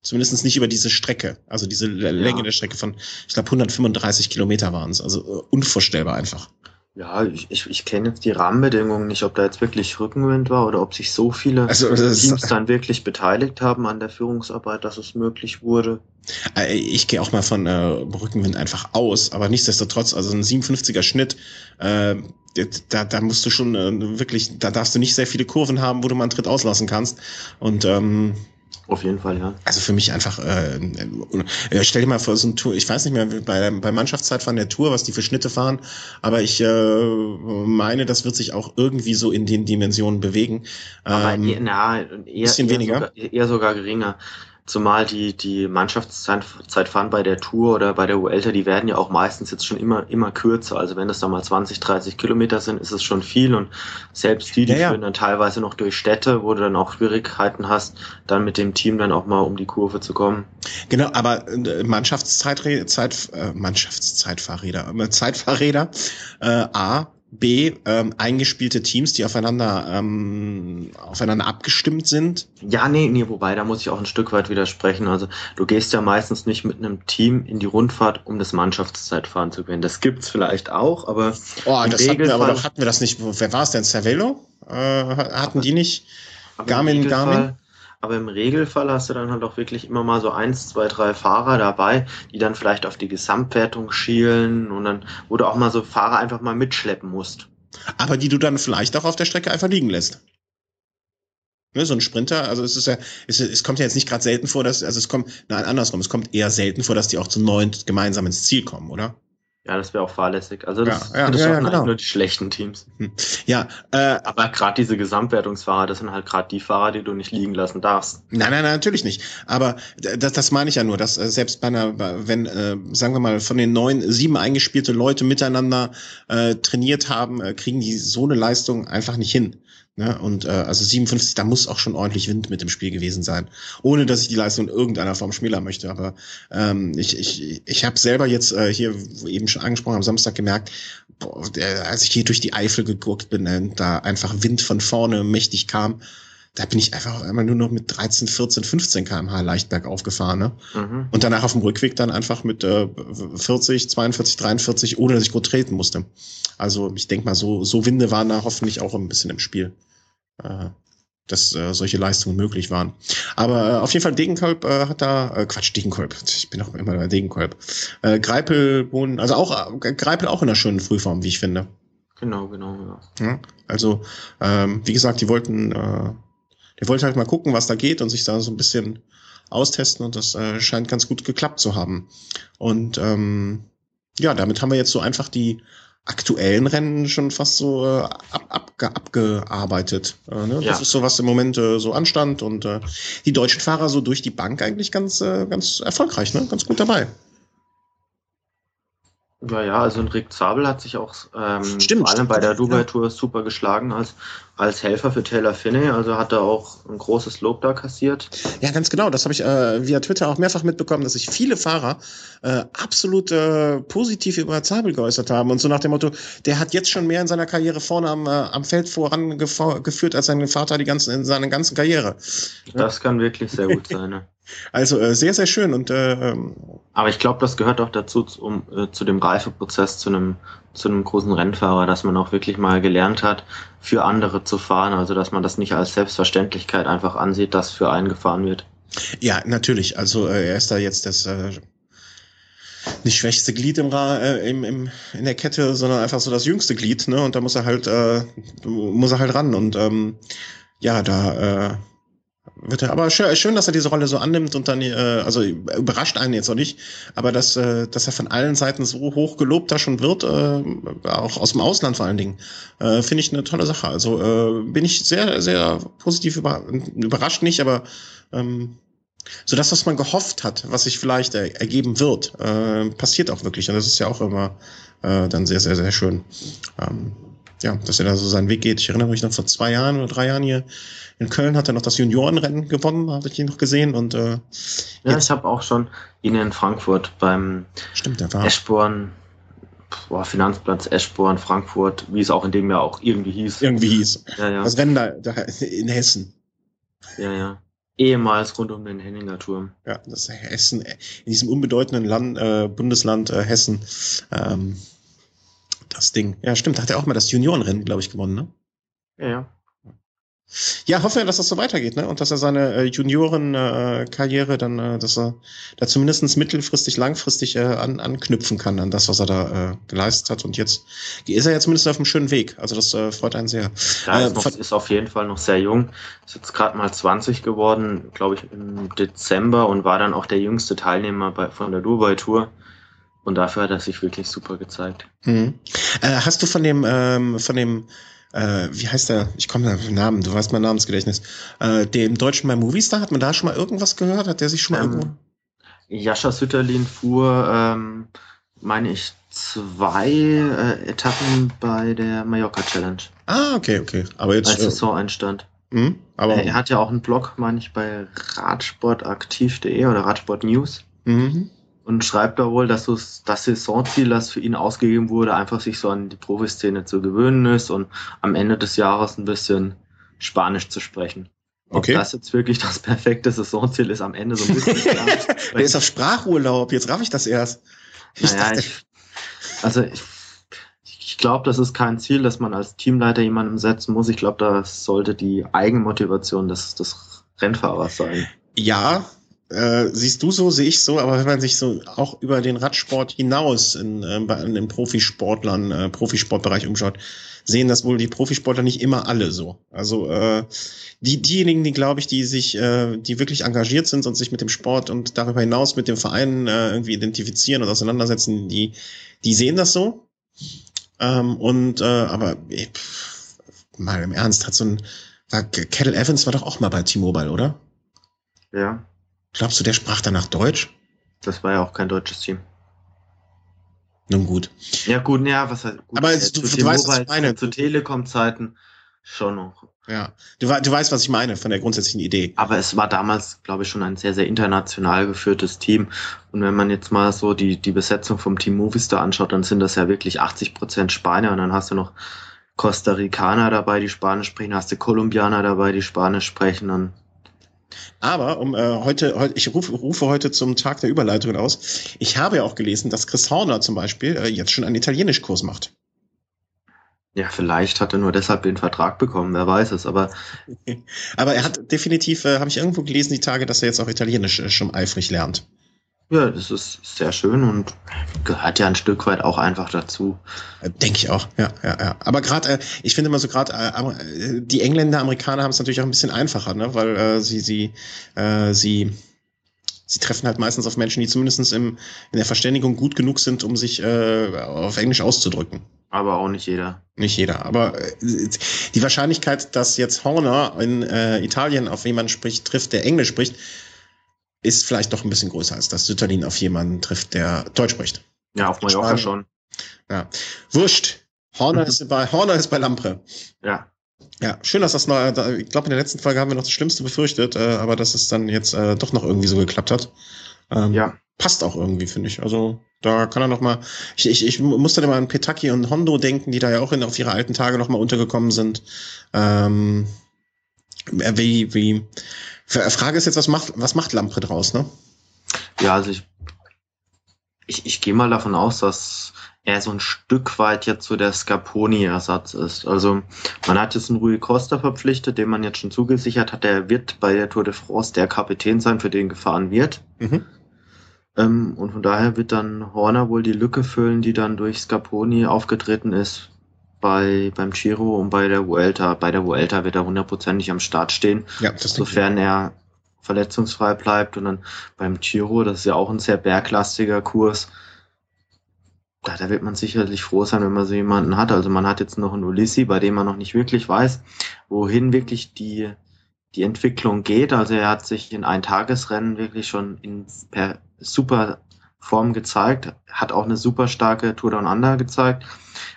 Zumindest nicht über diese Strecke, also diese Länge ja. der Strecke von, ich glaube, 135 Kilometer waren es. Also äh, unvorstellbar einfach. Ja, ich, ich, ich kenne jetzt die Rahmenbedingungen nicht, ob da jetzt wirklich Rückenwind war oder ob sich so viele also, Teams dann wirklich beteiligt haben an der Führungsarbeit, dass es möglich wurde. Äh, ich gehe auch mal von äh, Rückenwind einfach aus, aber nichtsdestotrotz, also ein 57er Schnitt, äh, da, da musst du schon äh, wirklich, da darfst du nicht sehr viele Kurven haben, wo du mal einen Tritt auslassen kannst. Und ähm, Auf jeden Fall, ja. Also für mich einfach, äh, äh, stell dir mal vor, so ein Tour, ich weiß nicht mehr, bei, bei Mannschaftszeitfahren der Tour, was die für Schnitte fahren, aber ich äh, meine, das wird sich auch irgendwie so in den Dimensionen bewegen. Aber ähm, eher, na, eher, bisschen eher weniger. Sogar, eher sogar geringer. Zumal die, die Mannschaftszeitfahren bei der Tour oder bei der Vuelta, die werden ja auch meistens jetzt schon immer, immer kürzer. Also wenn das da mal 20, 30 Kilometer sind, ist es schon viel und selbst die, die ja, ja. führen dann teilweise noch durch Städte, wo du dann auch Schwierigkeiten hast, dann mit dem Team dann auch mal um die Kurve zu kommen. Genau, aber äh, Mannschaftszeit, Zeit, äh, Mannschaftszeitfahrräder, äh, Zeitfahrräder, äh, A, B, ähm, eingespielte Teams, die aufeinander, ähm, aufeinander abgestimmt sind? Ja, nee, nee, wobei, da muss ich auch ein Stück weit widersprechen. Also du gehst ja meistens nicht mit einem Team in die Rundfahrt, um das Mannschaftszeitfahren zu gewinnen. Das gibt's vielleicht auch, aber. Oh, das hatten wir, aber doch hatten wir das nicht. Wer war es denn? Cervelo? Äh, hatten die nicht? Garmin, Garmin? Aber im Regelfall hast du dann halt auch wirklich immer mal so eins, zwei, drei Fahrer dabei, die dann vielleicht auf die Gesamtwertung schielen und dann, wo du auch mal so Fahrer einfach mal mitschleppen musst. Aber die du dann vielleicht auch auf der Strecke einfach liegen lässt. Ne, so ein Sprinter, also es ist ja, es, es kommt ja jetzt nicht gerade selten vor, dass, also es kommt, nein, andersrum, es kommt eher selten vor, dass die auch zu neun gemeinsam ins Ziel kommen, oder? Ja, das wäre auch fahrlässig. Also das, ja, ja, das ja, ja, genau. nur die schlechten Teams. Hm. Ja, äh, aber gerade diese Gesamtwertungsfahrer, das sind halt gerade die Fahrer, die du nicht liegen lassen darfst. Nein, nein, nein, natürlich nicht. Aber das, das meine ich ja nur, dass äh, selbst bei einer, wenn, äh, sagen wir mal, von den neun, sieben eingespielte Leute miteinander äh, trainiert haben, äh, kriegen die so eine Leistung einfach nicht hin. Ne? Und äh, also 57, da muss auch schon ordentlich Wind mit dem Spiel gewesen sein. Ohne dass ich die Leistung in irgendeiner Form schmälern möchte. Aber ähm, ich, ich, ich habe selber jetzt äh, hier eben schon angesprochen am Samstag gemerkt, boah, der, als ich hier durch die Eifel geguckt bin, äh, da einfach Wind von vorne mächtig kam. Da bin ich einfach einmal nur noch mit 13, 14, 15 kmh leicht bergauf gefahren. Ne? Mhm. Und danach auf dem Rückweg dann einfach mit äh, 40, 42, 43, ohne dass ich gut treten musste. Also ich denke mal, so, so Winde waren da hoffentlich auch ein bisschen im Spiel. Äh, dass äh, solche Leistungen möglich waren. Aber äh, auf jeden Fall Degenkolb äh, hat da, äh, Quatsch, Degenkolb, ich bin auch immer bei Degenkolb. Äh, Greipel, also auch, äh, Greipel auch in einer schönen Frühform, wie ich finde. Genau, genau, ja. ja also, ähm, wie gesagt, die wollten, äh, der wollte halt mal gucken, was da geht und sich da so ein bisschen austesten und das äh, scheint ganz gut geklappt zu haben. Und ähm, ja, damit haben wir jetzt so einfach die aktuellen Rennen schon fast so äh, ab, abge, abgearbeitet. Äh, ne? Ja. Das ist so, was im Moment äh, so anstand und äh, die deutschen Fahrer so durch die Bank eigentlich ganz, äh, ganz erfolgreich, ne? ganz gut dabei. Ja, ja, also ein Rick Zabel hat sich auch ähm, stimmt, vor allem bei der Dubai Tour super geschlagen als, als Helfer für Taylor Finney. Also hat er auch ein großes Lob da kassiert. Ja, ganz genau. Das habe ich äh, via Twitter auch mehrfach mitbekommen, dass sich viele Fahrer äh, absolut äh, positiv über Zabel geäußert haben. Und so nach dem Motto, der hat jetzt schon mehr in seiner Karriere vorne am, äh, am Feld vorangeführt als sein Vater die ganzen, in seiner ganzen Karriere. Das kann wirklich sehr gut sein. Ne? Also äh, sehr, sehr schön. Und, äh, ähm, Aber ich glaube, das gehört auch dazu, um, äh, zu dem Reifeprozess, zu einem, zu einem großen Rennfahrer, dass man auch wirklich mal gelernt hat, für andere zu fahren. Also dass man das nicht als Selbstverständlichkeit einfach ansieht, dass für einen gefahren wird. Ja, natürlich. Also äh, er ist da jetzt das äh, nicht schwächste Glied im, äh, im, im, in der Kette, sondern einfach so das jüngste Glied, ne? Und da muss er halt, äh, muss er halt ran. Und ähm, ja, da äh, wird er, aber schön, schön, dass er diese Rolle so annimmt und dann, äh, also überrascht einen jetzt auch nicht, aber dass, äh, dass er von allen Seiten so hoch gelobt da schon wird, äh, auch aus dem Ausland vor allen Dingen, äh, finde ich eine tolle Sache. Also äh, bin ich sehr, sehr positiv über, überrascht nicht, aber ähm, so das, was man gehofft hat, was sich vielleicht er, ergeben wird, äh, passiert auch wirklich. Und das ist ja auch immer äh, dann sehr, sehr, sehr schön. Ähm, ja, dass er da so seinen Weg geht. Ich erinnere mich noch vor zwei Jahren oder drei Jahren hier in Köln hat er noch das Juniorenrennen gewonnen, habe ich ihn noch gesehen. Und äh, ja, ich habe auch schon ihn in Frankfurt beim Stimmt, der war. Eschborn, boah, Finanzplatz Eschborn, Frankfurt, wie es auch in dem Jahr auch irgendwie hieß. Irgendwie hieß. Ja, ja. Das Rennen da, da in Hessen. Ja, ja. Ehemals rund um den Henninger Turm. Ja, das Hessen, in diesem unbedeutenden Land, äh, Bundesland äh, Hessen. Ähm, das Ding. Ja, stimmt, da hat er auch mal das Juniorenrennen, glaube ich, gewonnen, ne? Ja, ja. Ja, hoffen wir, dass das so weitergeht, ne? Und dass er seine äh, Junioren-Karriere äh, dann, äh, dass er da zumindest mittelfristig, langfristig äh, an, anknüpfen kann an das, was er da äh, geleistet hat. Und jetzt ist er ja zumindest auf einem schönen Weg. Also das äh, freut einen sehr. Ja, äh, ist, noch, ist auf jeden Fall noch sehr jung. Ist jetzt gerade mal 20 geworden, glaube ich, im Dezember und war dann auch der jüngste Teilnehmer bei, von der Dubai Tour. Und dafür hat er sich wirklich super gezeigt. Mhm. Äh, hast du von dem, ähm, von dem äh, wie heißt der? Ich komme auf den Namen, du weißt mein Namensgedächtnis. Äh, dem Deutschen bei Movistar, hat man da schon mal irgendwas gehört? Hat der sich schon mal ähm, irgendwo? Jascha Sütterlin fuhr, ähm, meine ich, zwei äh, Etappen bei der Mallorca Challenge. Ah, okay, okay. Aber jetzt. Als äh, Saisoneinstand. Mh, aber er hat ja auch einen Blog, meine ich, bei radsportaktiv.de oder Radsport News. Mhm und schreibt da wohl, dass das Saisonziel, das für ihn ausgegeben wurde, einfach sich so an die Profiszene zu gewöhnen ist und am Ende des Jahres ein bisschen Spanisch zu sprechen. Okay. Ob das jetzt wirklich das perfekte Saisonziel ist, am Ende so ein bisschen Spanisch Der ist auf Sprachurlaub, jetzt raff ich das erst. Ich naja, dachte... ich, also ich, ich glaube, das ist kein Ziel, das man als Teamleiter jemandem setzen muss. Ich glaube, das sollte die Eigenmotivation des, des Rennfahrers sein. Ja, äh, siehst du so, sehe ich so, aber wenn man sich so auch über den Radsport hinaus in, äh, bei, in den Profisportlern, äh, Profisportbereich umschaut, sehen das wohl die Profisportler nicht immer alle so. Also äh, die diejenigen, die glaube ich, die sich, äh, die wirklich engagiert sind und sich mit dem Sport und darüber hinaus mit dem Verein äh, irgendwie identifizieren und auseinandersetzen, die, die sehen das so. Ähm, und äh, aber ey, pff, mal im Ernst, hat so ein war, Kettle Evans war doch auch mal bei T-Mobile, oder? Ja. Glaubst du, der sprach danach Deutsch? Das war ja auch kein deutsches Team. Nun gut. Ja, gut, ja, was halt. Gut, Aber äh, du, du weißt, was ich meine. Zu Telekom-Zeiten schon noch. Ja, du, du weißt, was ich meine von der grundsätzlichen Idee. Aber es war damals, glaube ich, schon ein sehr, sehr international geführtes Team. Und wenn man jetzt mal so die, die Besetzung vom Team Movistar anschaut, dann sind das ja wirklich 80 Prozent Spanier und dann hast du noch Costa Ricaner dabei, die Spanisch sprechen, hast du Kolumbianer dabei, die Spanisch sprechen und aber um äh, heute, heute, ich rufe, rufe heute zum Tag der Überleitungen aus. Ich habe ja auch gelesen, dass Chris Horner zum Beispiel äh, jetzt schon einen Italienischkurs macht. Ja, vielleicht hat er nur deshalb den Vertrag bekommen, wer weiß es, aber. aber er hat definitiv, äh, habe ich irgendwo gelesen, die Tage, dass er jetzt auch Italienisch äh, schon eifrig lernt. Ja, das ist sehr schön und gehört ja ein Stück weit auch einfach dazu. Äh, denke ich auch, ja, ja, ja. Aber gerade, äh, ich finde immer so gerade, äh, die Engländer, Amerikaner haben es natürlich auch ein bisschen einfacher, ne? weil äh, sie, sie, äh, sie, sie treffen halt meistens auf Menschen, die zumindest im, in der Verständigung gut genug sind, um sich äh, auf Englisch auszudrücken. Aber auch nicht jeder. Nicht jeder. Aber äh, die Wahrscheinlichkeit, dass jetzt Horner in äh, Italien auf jemanden spricht, trifft, der Englisch spricht, ist vielleicht doch ein bisschen größer, als dass Sütterlin auf jemanden trifft, der Deutsch spricht. Ja, auf Mallorca schon. Ja. Wurscht. Horner ist bei, Horner ist bei Lampre. Ja. Ja, schön, dass das noch, ich glaube, in der letzten Folge haben wir noch das Schlimmste befürchtet, äh, aber dass es dann jetzt äh, doch noch irgendwie so geklappt hat. Ähm, ja. Passt auch irgendwie, finde ich. Also, da kann er noch mal, ich, ich, ich musste dann mal an Petaki und Hondo denken, die da ja auch in, auf ihre alten Tage noch mal untergekommen sind. Ähm, wie, wie, Frage ist jetzt, was macht, was macht Lampre draus, ne? Ja, also ich, ich, ich gehe mal davon aus, dass er so ein Stück weit jetzt so der Scarponi-Ersatz ist. Also man hat jetzt einen Rui Costa verpflichtet, den man jetzt schon zugesichert hat, der wird bei der Tour de France der Kapitän sein, für den gefahren wird. Mhm. Ähm, und von daher wird dann Horner wohl die Lücke füllen, die dann durch Scarponi aufgetreten ist bei, beim Giro und bei der Vuelta. Bei der Vuelta wird er hundertprozentig am Start stehen, ja, sofern er verletzungsfrei bleibt. Und dann beim Giro, das ist ja auch ein sehr berglastiger Kurs, da, da wird man sicherlich froh sein, wenn man so jemanden hat. Also man hat jetzt noch einen Ulissi, bei dem man noch nicht wirklich weiß, wohin wirklich die, die Entwicklung geht. Also er hat sich in ein Tagesrennen wirklich schon in per super Form gezeigt, hat auch eine super starke Tour Down Under gezeigt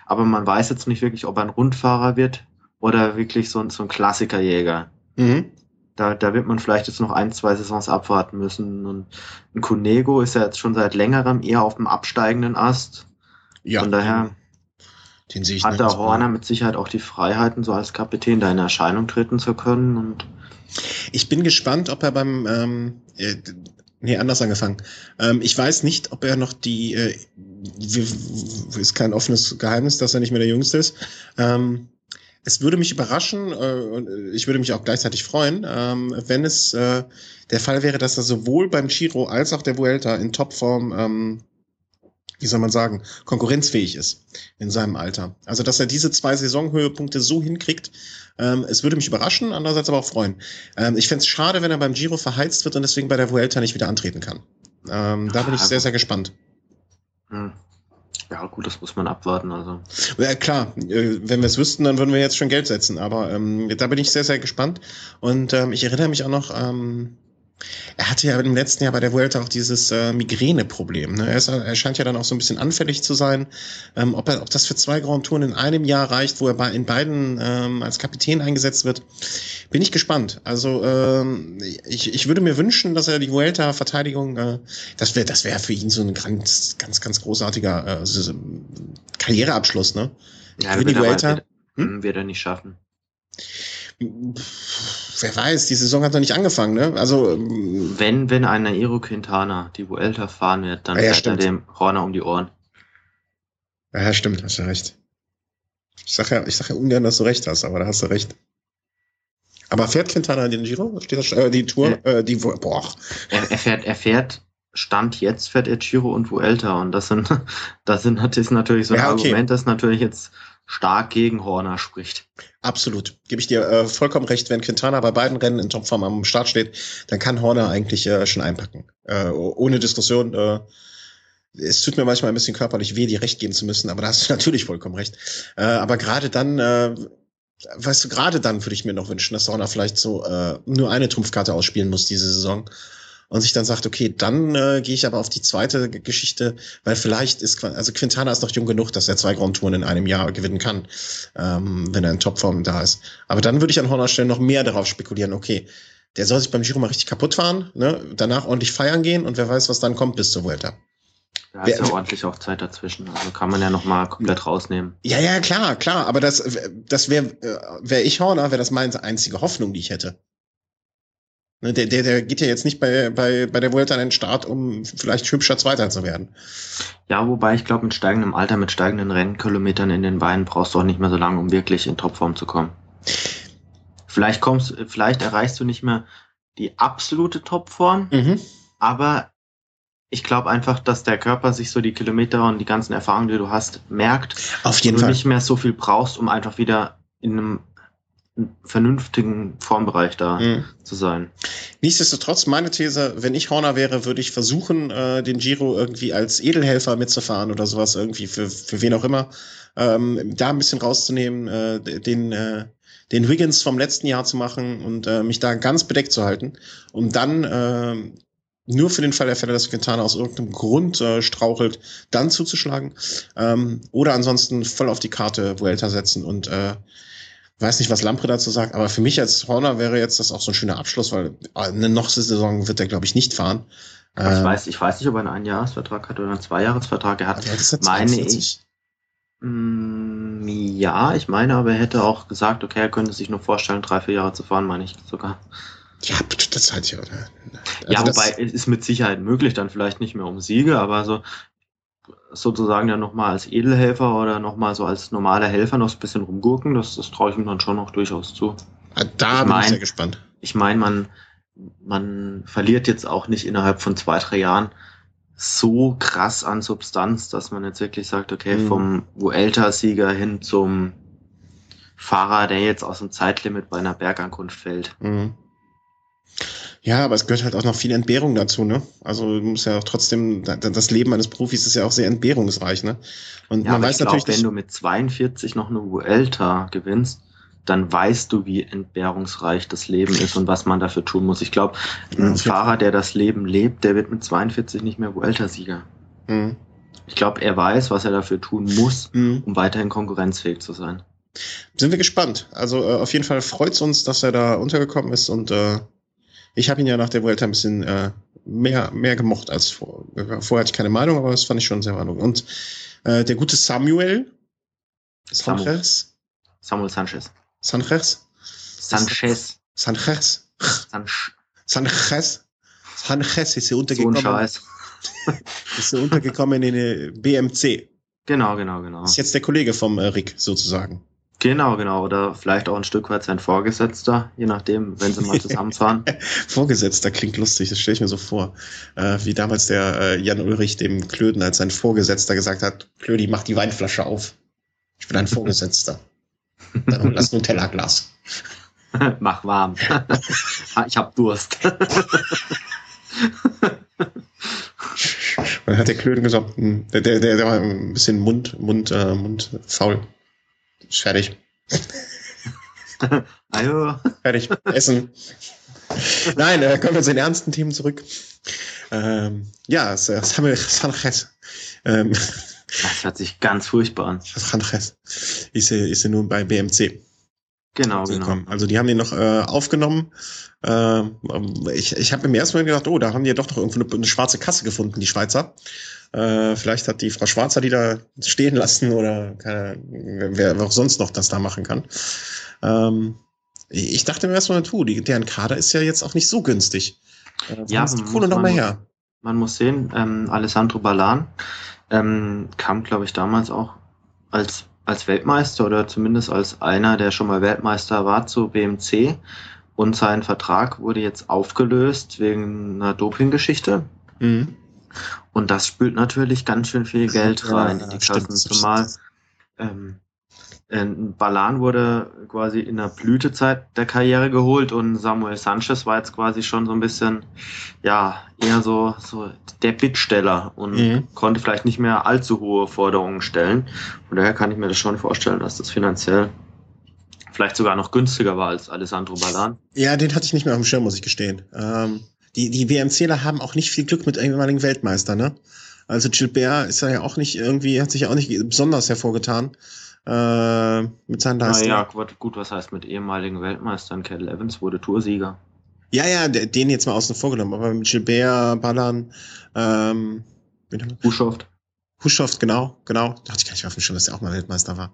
aber man weiß jetzt nicht wirklich, ob er ein Rundfahrer wird oder wirklich so ein, so ein Klassikerjäger. Mhm. Da, da wird man vielleicht jetzt noch ein, zwei Saisons abwarten müssen. Und ein Cunego ist ja jetzt schon seit längerem eher auf dem absteigenden Ast. Ja. Von daher den, den hat der Horner mit Sicherheit auch die Freiheiten, so als Kapitän da in Erscheinung treten zu können. Und ich bin gespannt, ob er beim ähm, äh, Nee, anders angefangen. Ähm, ich weiß nicht, ob er noch die, äh, ist kein offenes Geheimnis, dass er nicht mehr der Jüngste ist. Ähm, es würde mich überraschen äh, und ich würde mich auch gleichzeitig freuen, ähm, wenn es äh, der Fall wäre, dass er sowohl beim Giro als auch der Vuelta in Topform ähm, wie soll man sagen, konkurrenzfähig ist in seinem Alter. Also, dass er diese zwei Saisonhöhepunkte so hinkriegt, ähm, es würde mich überraschen, andererseits aber auch freuen. Ähm, ich fände es schade, wenn er beim Giro verheizt wird und deswegen bei der Vuelta nicht wieder antreten kann. Ähm, da bin ich sehr, sehr gespannt. Hm. Ja, gut, das muss man abwarten. Also. Ja, klar, äh, wenn wir es wüssten, dann würden wir jetzt schon Geld setzen. Aber ähm, da bin ich sehr, sehr gespannt. Und ähm, ich erinnere mich auch noch, ähm, er hatte ja im letzten Jahr bei der Vuelta auch dieses äh, Migräne-Problem. Ne? Er, ist, er scheint ja dann auch so ein bisschen anfällig zu sein. Ähm, ob, er, ob das für zwei Grand Touren in einem Jahr reicht, wo er bei, in beiden ähm, als Kapitän eingesetzt wird, bin ich gespannt. Also ähm, ich, ich würde mir wünschen, dass er die Vuelta-Verteidigung, äh, das wäre das wäre für ihn so ein ganz, ganz, ganz großartiger äh, so, Karriereabschluss. Ne? Ja, wird, die Vuelta, er, hm? wird er nicht schaffen wer weiß, die Saison hat noch nicht angefangen, ne? Also ähm, wenn wenn einer Nairo Quintana die Vuelta fahren wird, dann ja, fährt er dem Horner um die Ohren. Ja, stimmt, hast du recht. Ich sag ja, ich sag ja ungern, dass du recht hast, aber da hast du recht. Aber fährt Quintana den Giro? Steht das, äh, die Tour, ja. äh, die boah. Er, er fährt, er fährt Stand jetzt fährt er Giro und Vuelta und das sind, das sind, das ist natürlich so ein ja, okay. Argument, das natürlich jetzt stark gegen Horner spricht. Absolut. Gebe ich dir äh, vollkommen recht. Wenn Quintana bei beiden Rennen in Topform am Start steht, dann kann Horner eigentlich äh, schon einpacken. Äh, ohne Diskussion. Äh, es tut mir manchmal ein bisschen körperlich weh, dir recht geben zu müssen, aber da hast du natürlich vollkommen recht. Äh, aber gerade dann, äh, weißt du, gerade dann würde ich mir noch wünschen, dass Horner vielleicht so äh, nur eine Trumpfkarte ausspielen muss diese Saison und sich dann sagt, okay, dann äh, gehe ich aber auf die zweite Geschichte, weil vielleicht ist, also Quintana ist noch jung genug, dass er zwei Grand Touren in einem Jahr gewinnen kann, ähm, wenn er in Topform da ist. Aber dann würde ich an Horner Stelle noch mehr darauf spekulieren, okay, der soll sich beim Giro mal richtig kaputt fahren, ne? danach ordentlich feiern gehen und wer weiß, was dann kommt bis zur Vuelta. Da ist ja ordentlich auch Zeit dazwischen. Also kann man ja noch mal komplett rausnehmen. Ja, ja, klar, klar. Aber das, das wäre, äh, wäre ich Horner, wäre das meine einzige Hoffnung, die ich hätte. Ne, der, der, der geht ja jetzt nicht bei, bei, bei der Vuelta an den Start, um vielleicht hübscher Zweiter zu werden. Ja, wobei ich glaube, mit steigendem Alter, mit steigenden Rennkilometern in den Beinen brauchst du auch nicht mehr so lange, um wirklich in Topform zu kommen. Vielleicht kommst, vielleicht erreichst du nicht mehr die absolute Topform, mhm. aber ich glaube einfach, dass der Körper sich so die Kilometer und die ganzen Erfahrungen, die du hast, merkt. Auf jeden und du Fall. nicht mehr so viel brauchst, um einfach wieder in einem vernünftigen Formbereich da mhm. zu sein. Nichtsdestotrotz, meine These, wenn ich Horner wäre, würde ich versuchen, äh, den Giro irgendwie als Edelhelfer mitzufahren oder sowas irgendwie für, für wen auch immer, ähm, da ein bisschen rauszunehmen, äh, den, äh, den Wiggins vom letzten Jahr zu machen und äh, mich da ganz bedeckt zu halten, um dann äh, nur für den Fall der Fälle, dass Quintana aus irgendeinem Grund äh, strauchelt, dann zuzuschlagen. Ähm, oder ansonsten voll auf die Karte Vuelta setzen und äh, Weiß nicht, was Lampre dazu sagt, aber für mich als Horner wäre jetzt das auch so ein schöner Abschluss, weil eine noch Saison wird er, glaube ich, nicht fahren. Ich ähm, weiß, ich weiß nicht, ob er einen Einjahresvertrag hat oder einen Zweijahresvertrag. Er hat, ja meine ich. Mh, mm, ja, ich meine, aber er hätte auch gesagt, okay, er könnte sich nur vorstellen, drei, vier Jahre zu fahren, meine ich sogar. Ja, das halt ja. Also ja, wobei es ist mit Sicherheit möglich, dann vielleicht nicht mehr um Siege, aber so, sozusagen ja nochmal als Edelhelfer oder nochmal so als normaler Helfer noch ein bisschen rumgurken, das, das traue ich ihm dann schon noch durchaus zu. Da ich bin mein, ich sehr gespannt. Ich meine, man, man verliert jetzt auch nicht innerhalb von zwei, drei Jahren so krass an Substanz, dass man jetzt wirklich sagt, okay, mhm. vom Vuelta-Sieger hin zum Fahrer, der jetzt aus dem Zeitlimit bei einer Bergankunft fällt. Mhm. Ja, aber es gehört halt auch noch viel Entbehrung dazu, ne? Also du musst ja auch trotzdem, das Leben eines Profis ist ja auch sehr entbehrungsreich, ne? Und ja, man weiß glaub, natürlich. Wenn du mit 42 noch eine Vuelta gewinnst, dann weißt du, wie entbehrungsreich das Leben ist und was man dafür tun muss. Ich glaube, ein ja, Fahrer, der das Leben lebt, der wird mit 42 nicht mehr Vuelta-Sieger. Mhm. Ich glaube, er weiß, was er dafür tun muss, mhm. um weiterhin konkurrenzfähig zu sein. Sind wir gespannt. Also äh, auf jeden Fall freut es uns, dass er da untergekommen ist und äh, ich habe ihn ja nach der Vuelta ein bisschen äh, mehr, mehr gemocht als vor. Vorher hatte ich keine Meinung, aber das fand ich schon sehr warnung. Und äh, der gute Samuel Sanchez. Samuel Sanchez. Sanchez. Sanchez. Sanchez. Sanchez. Sanchez ist hier untergekommen. So ein Scheiß. ist hier untergekommen in eine BMC. Genau, genau, genau. Ist jetzt der Kollege vom äh, Rick sozusagen. Genau, genau. Oder vielleicht auch ein Stück weit sein Vorgesetzter, je nachdem, wenn sie mal zusammenfahren. Vorgesetzter klingt lustig, das stelle ich mir so vor. Äh, wie damals der äh, Jan Ulrich dem Klöden als sein Vorgesetzter gesagt hat, Klödi, mach die Weinflasche auf. Ich bin ein Vorgesetzter. Dann lass nur Tellerglas. mach warm. ich hab Durst. Man hat der Klöden gesagt, hm, der, der, der war ein bisschen Mund, Mund, äh, Mund faul. Ist fertig. Ajo. Fertig. Essen. Nein, äh, kommen wir zu den ernsten Themen zurück. Ähm, ja, haben wir, Sanchez. Ähm, das hört sich ganz furchtbar an. Sanchez ist, ist nun bei BMC. Genau, genau. Also die haben den noch äh, aufgenommen. Äh, ich ich habe im ersten Mal gedacht, oh, da haben die ja doch noch irgendwo eine, eine schwarze Kasse gefunden, die Schweizer. Äh, vielleicht hat die Frau Schwarzer die da stehen lassen oder keine, wer, wer auch sonst noch das da machen kann. Ähm, ich dachte mir erstmal, tu, die, deren Kader ist ja jetzt auch nicht so günstig. Äh, ja, die Kohle noch mal her. Man muss sehen, ähm, Alessandro Balan ähm, kam, glaube ich, damals auch als als Weltmeister oder zumindest als einer, der schon mal Weltmeister war zu BMC. Und sein Vertrag wurde jetzt aufgelöst wegen einer Dopinggeschichte. Mhm. Und das spült natürlich ganz schön viel Geld rein ja, in die Kassen. Zumal ähm, Balan wurde quasi in der Blütezeit der Karriere geholt und Samuel Sanchez war jetzt quasi schon so ein bisschen, ja, eher so, so der Bittsteller und mhm. konnte vielleicht nicht mehr allzu hohe Forderungen stellen. Von daher kann ich mir das schon vorstellen, dass das finanziell vielleicht sogar noch günstiger war als Alessandro Balan. Ja, den hatte ich nicht mehr auf dem Schirm, muss ich gestehen. Ähm, die, die WMCler haben auch nicht viel Glück mit ehemaligen Weltmeister, ne? Also Gilbert ist ja auch nicht irgendwie, hat sich ja auch nicht besonders hervorgetan äh, mit seinen Leistungen. Naja, gut, was heißt mit ehemaligen Weltmeistern? Kettle Evans wurde Toursieger. Ja, ja, den jetzt mal außen vor genommen, aber mit Gilbert, Ballern, ähm, Huschoft. Huschoft, genau, genau. Da hatte ich gar nicht auf dem Schirm, dass er auch mal Weltmeister war.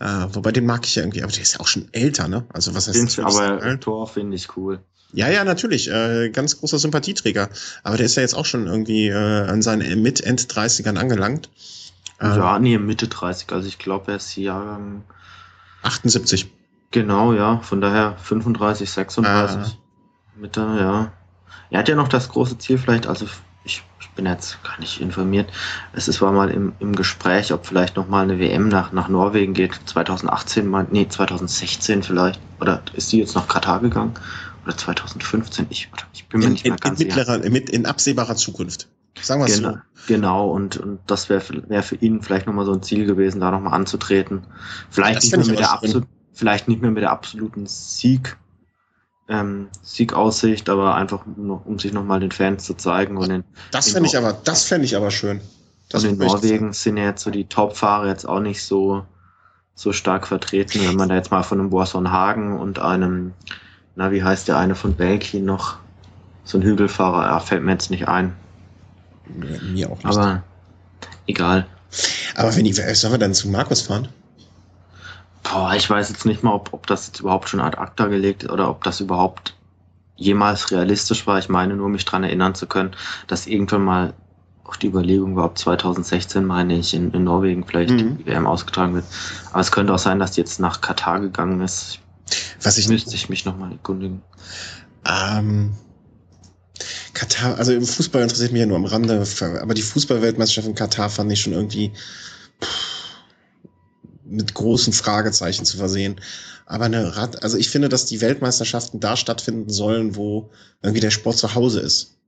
Äh, wobei den mag ich ja irgendwie, aber der ist ja auch schon älter, ne? Also was heißt das? Aber Tor finde ich cool. Ja, ja, natürlich. Äh, ganz großer Sympathieträger. Aber der ist ja jetzt auch schon irgendwie äh, an seinen Mit-End-30ern angelangt. Ja, ähm, nee, Mitte 30. Also ich glaube, er ist Jahrgang 78. Genau, ja. Von daher 35, 36. Äh. Mitte, ja. Er hat ja noch das große Ziel vielleicht, also ich, ich bin jetzt gar nicht informiert. Es ist, war mal im, im Gespräch, ob vielleicht noch mal eine WM nach, nach Norwegen geht. 2018, mal, nee, 2016 vielleicht. Oder ist die jetzt nach Katar gegangen? Oder 2015? Ich, ich bin mir in, nicht mehr ganz in sicher. In, in absehbarer Zukunft. Sagen wir genau, so. Genau, und, und das wäre wär für ihn vielleicht nochmal so ein Ziel gewesen, da nochmal anzutreten. Vielleicht nicht, mehr mit der absolut, vielleicht nicht mehr mit der absoluten Sieg, ähm, Siegaussicht, aber einfach noch, um sich nochmal den Fans zu zeigen. Und in, das fände ich aber, das fände ich aber schön. Das und in Norwegen sind ja jetzt so die Topfahrer jetzt auch nicht so, so stark vertreten, wenn man da jetzt mal von einem Borson Hagen und einem, na, wie heißt der eine von Belgien noch, so ein Hügelfahrer, er fällt mir jetzt nicht ein. Mir auch nicht. Aber egal. Aber wenn die, sollen wir dann zu Markus fahren? Boah, ich weiß jetzt nicht mal, ob, ob das jetzt überhaupt schon ad acta gelegt ist oder ob das überhaupt jemals realistisch war. Ich meine nur, mich daran erinnern zu können, dass irgendwann mal auch die Überlegung war, ob 2016, meine ich, in, in Norwegen vielleicht mhm. die WM ausgetragen wird. Aber es könnte auch sein, dass die jetzt nach Katar gegangen ist. Was ich müsste ich mich nochmal erkundigen. Ähm, Katar, also im Fußball interessiert mich ja nur am Rande, aber die Fußballweltmeisterschaft in Katar fand ich schon irgendwie mit großen Fragezeichen zu versehen. Aber eine Rad, also ich finde, dass die Weltmeisterschaften da stattfinden sollen, wo irgendwie der Sport zu Hause ist.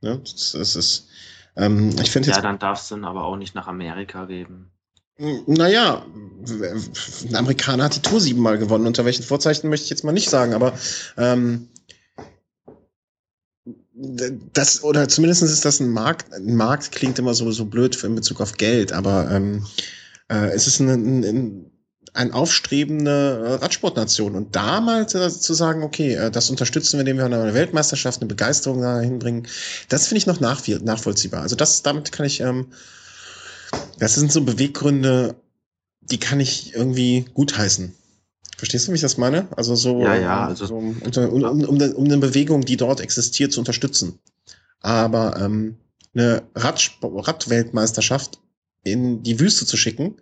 Ne? Das, das ist, ähm, ich finde Ja, dann darf es dann aber auch nicht nach Amerika geben. Naja, ein Amerikaner hat die Tour siebenmal gewonnen. Unter welchen Vorzeichen möchte ich jetzt mal nicht sagen, aber ähm, das, oder zumindest ist das ein Markt, ein Markt klingt immer so, so blöd in Bezug auf Geld, aber ähm, äh, es ist ein, ein, ein aufstrebende Radsportnation. Und da mal zu, zu sagen, okay, äh, das unterstützen wir, indem wir eine Weltmeisterschaft, eine Begeisterung dahin bringen, das finde ich noch nach, nachvollziehbar. Also das, damit kann ich, ähm, das sind so Beweggründe, die kann ich irgendwie gutheißen. Verstehst du, wie ich das meine? Also so, ja, ja, also so um, um, um, um, eine Bewegung, die dort existiert, zu unterstützen. Aber ähm, eine Radweltmeisterschaft in die Wüste zu schicken,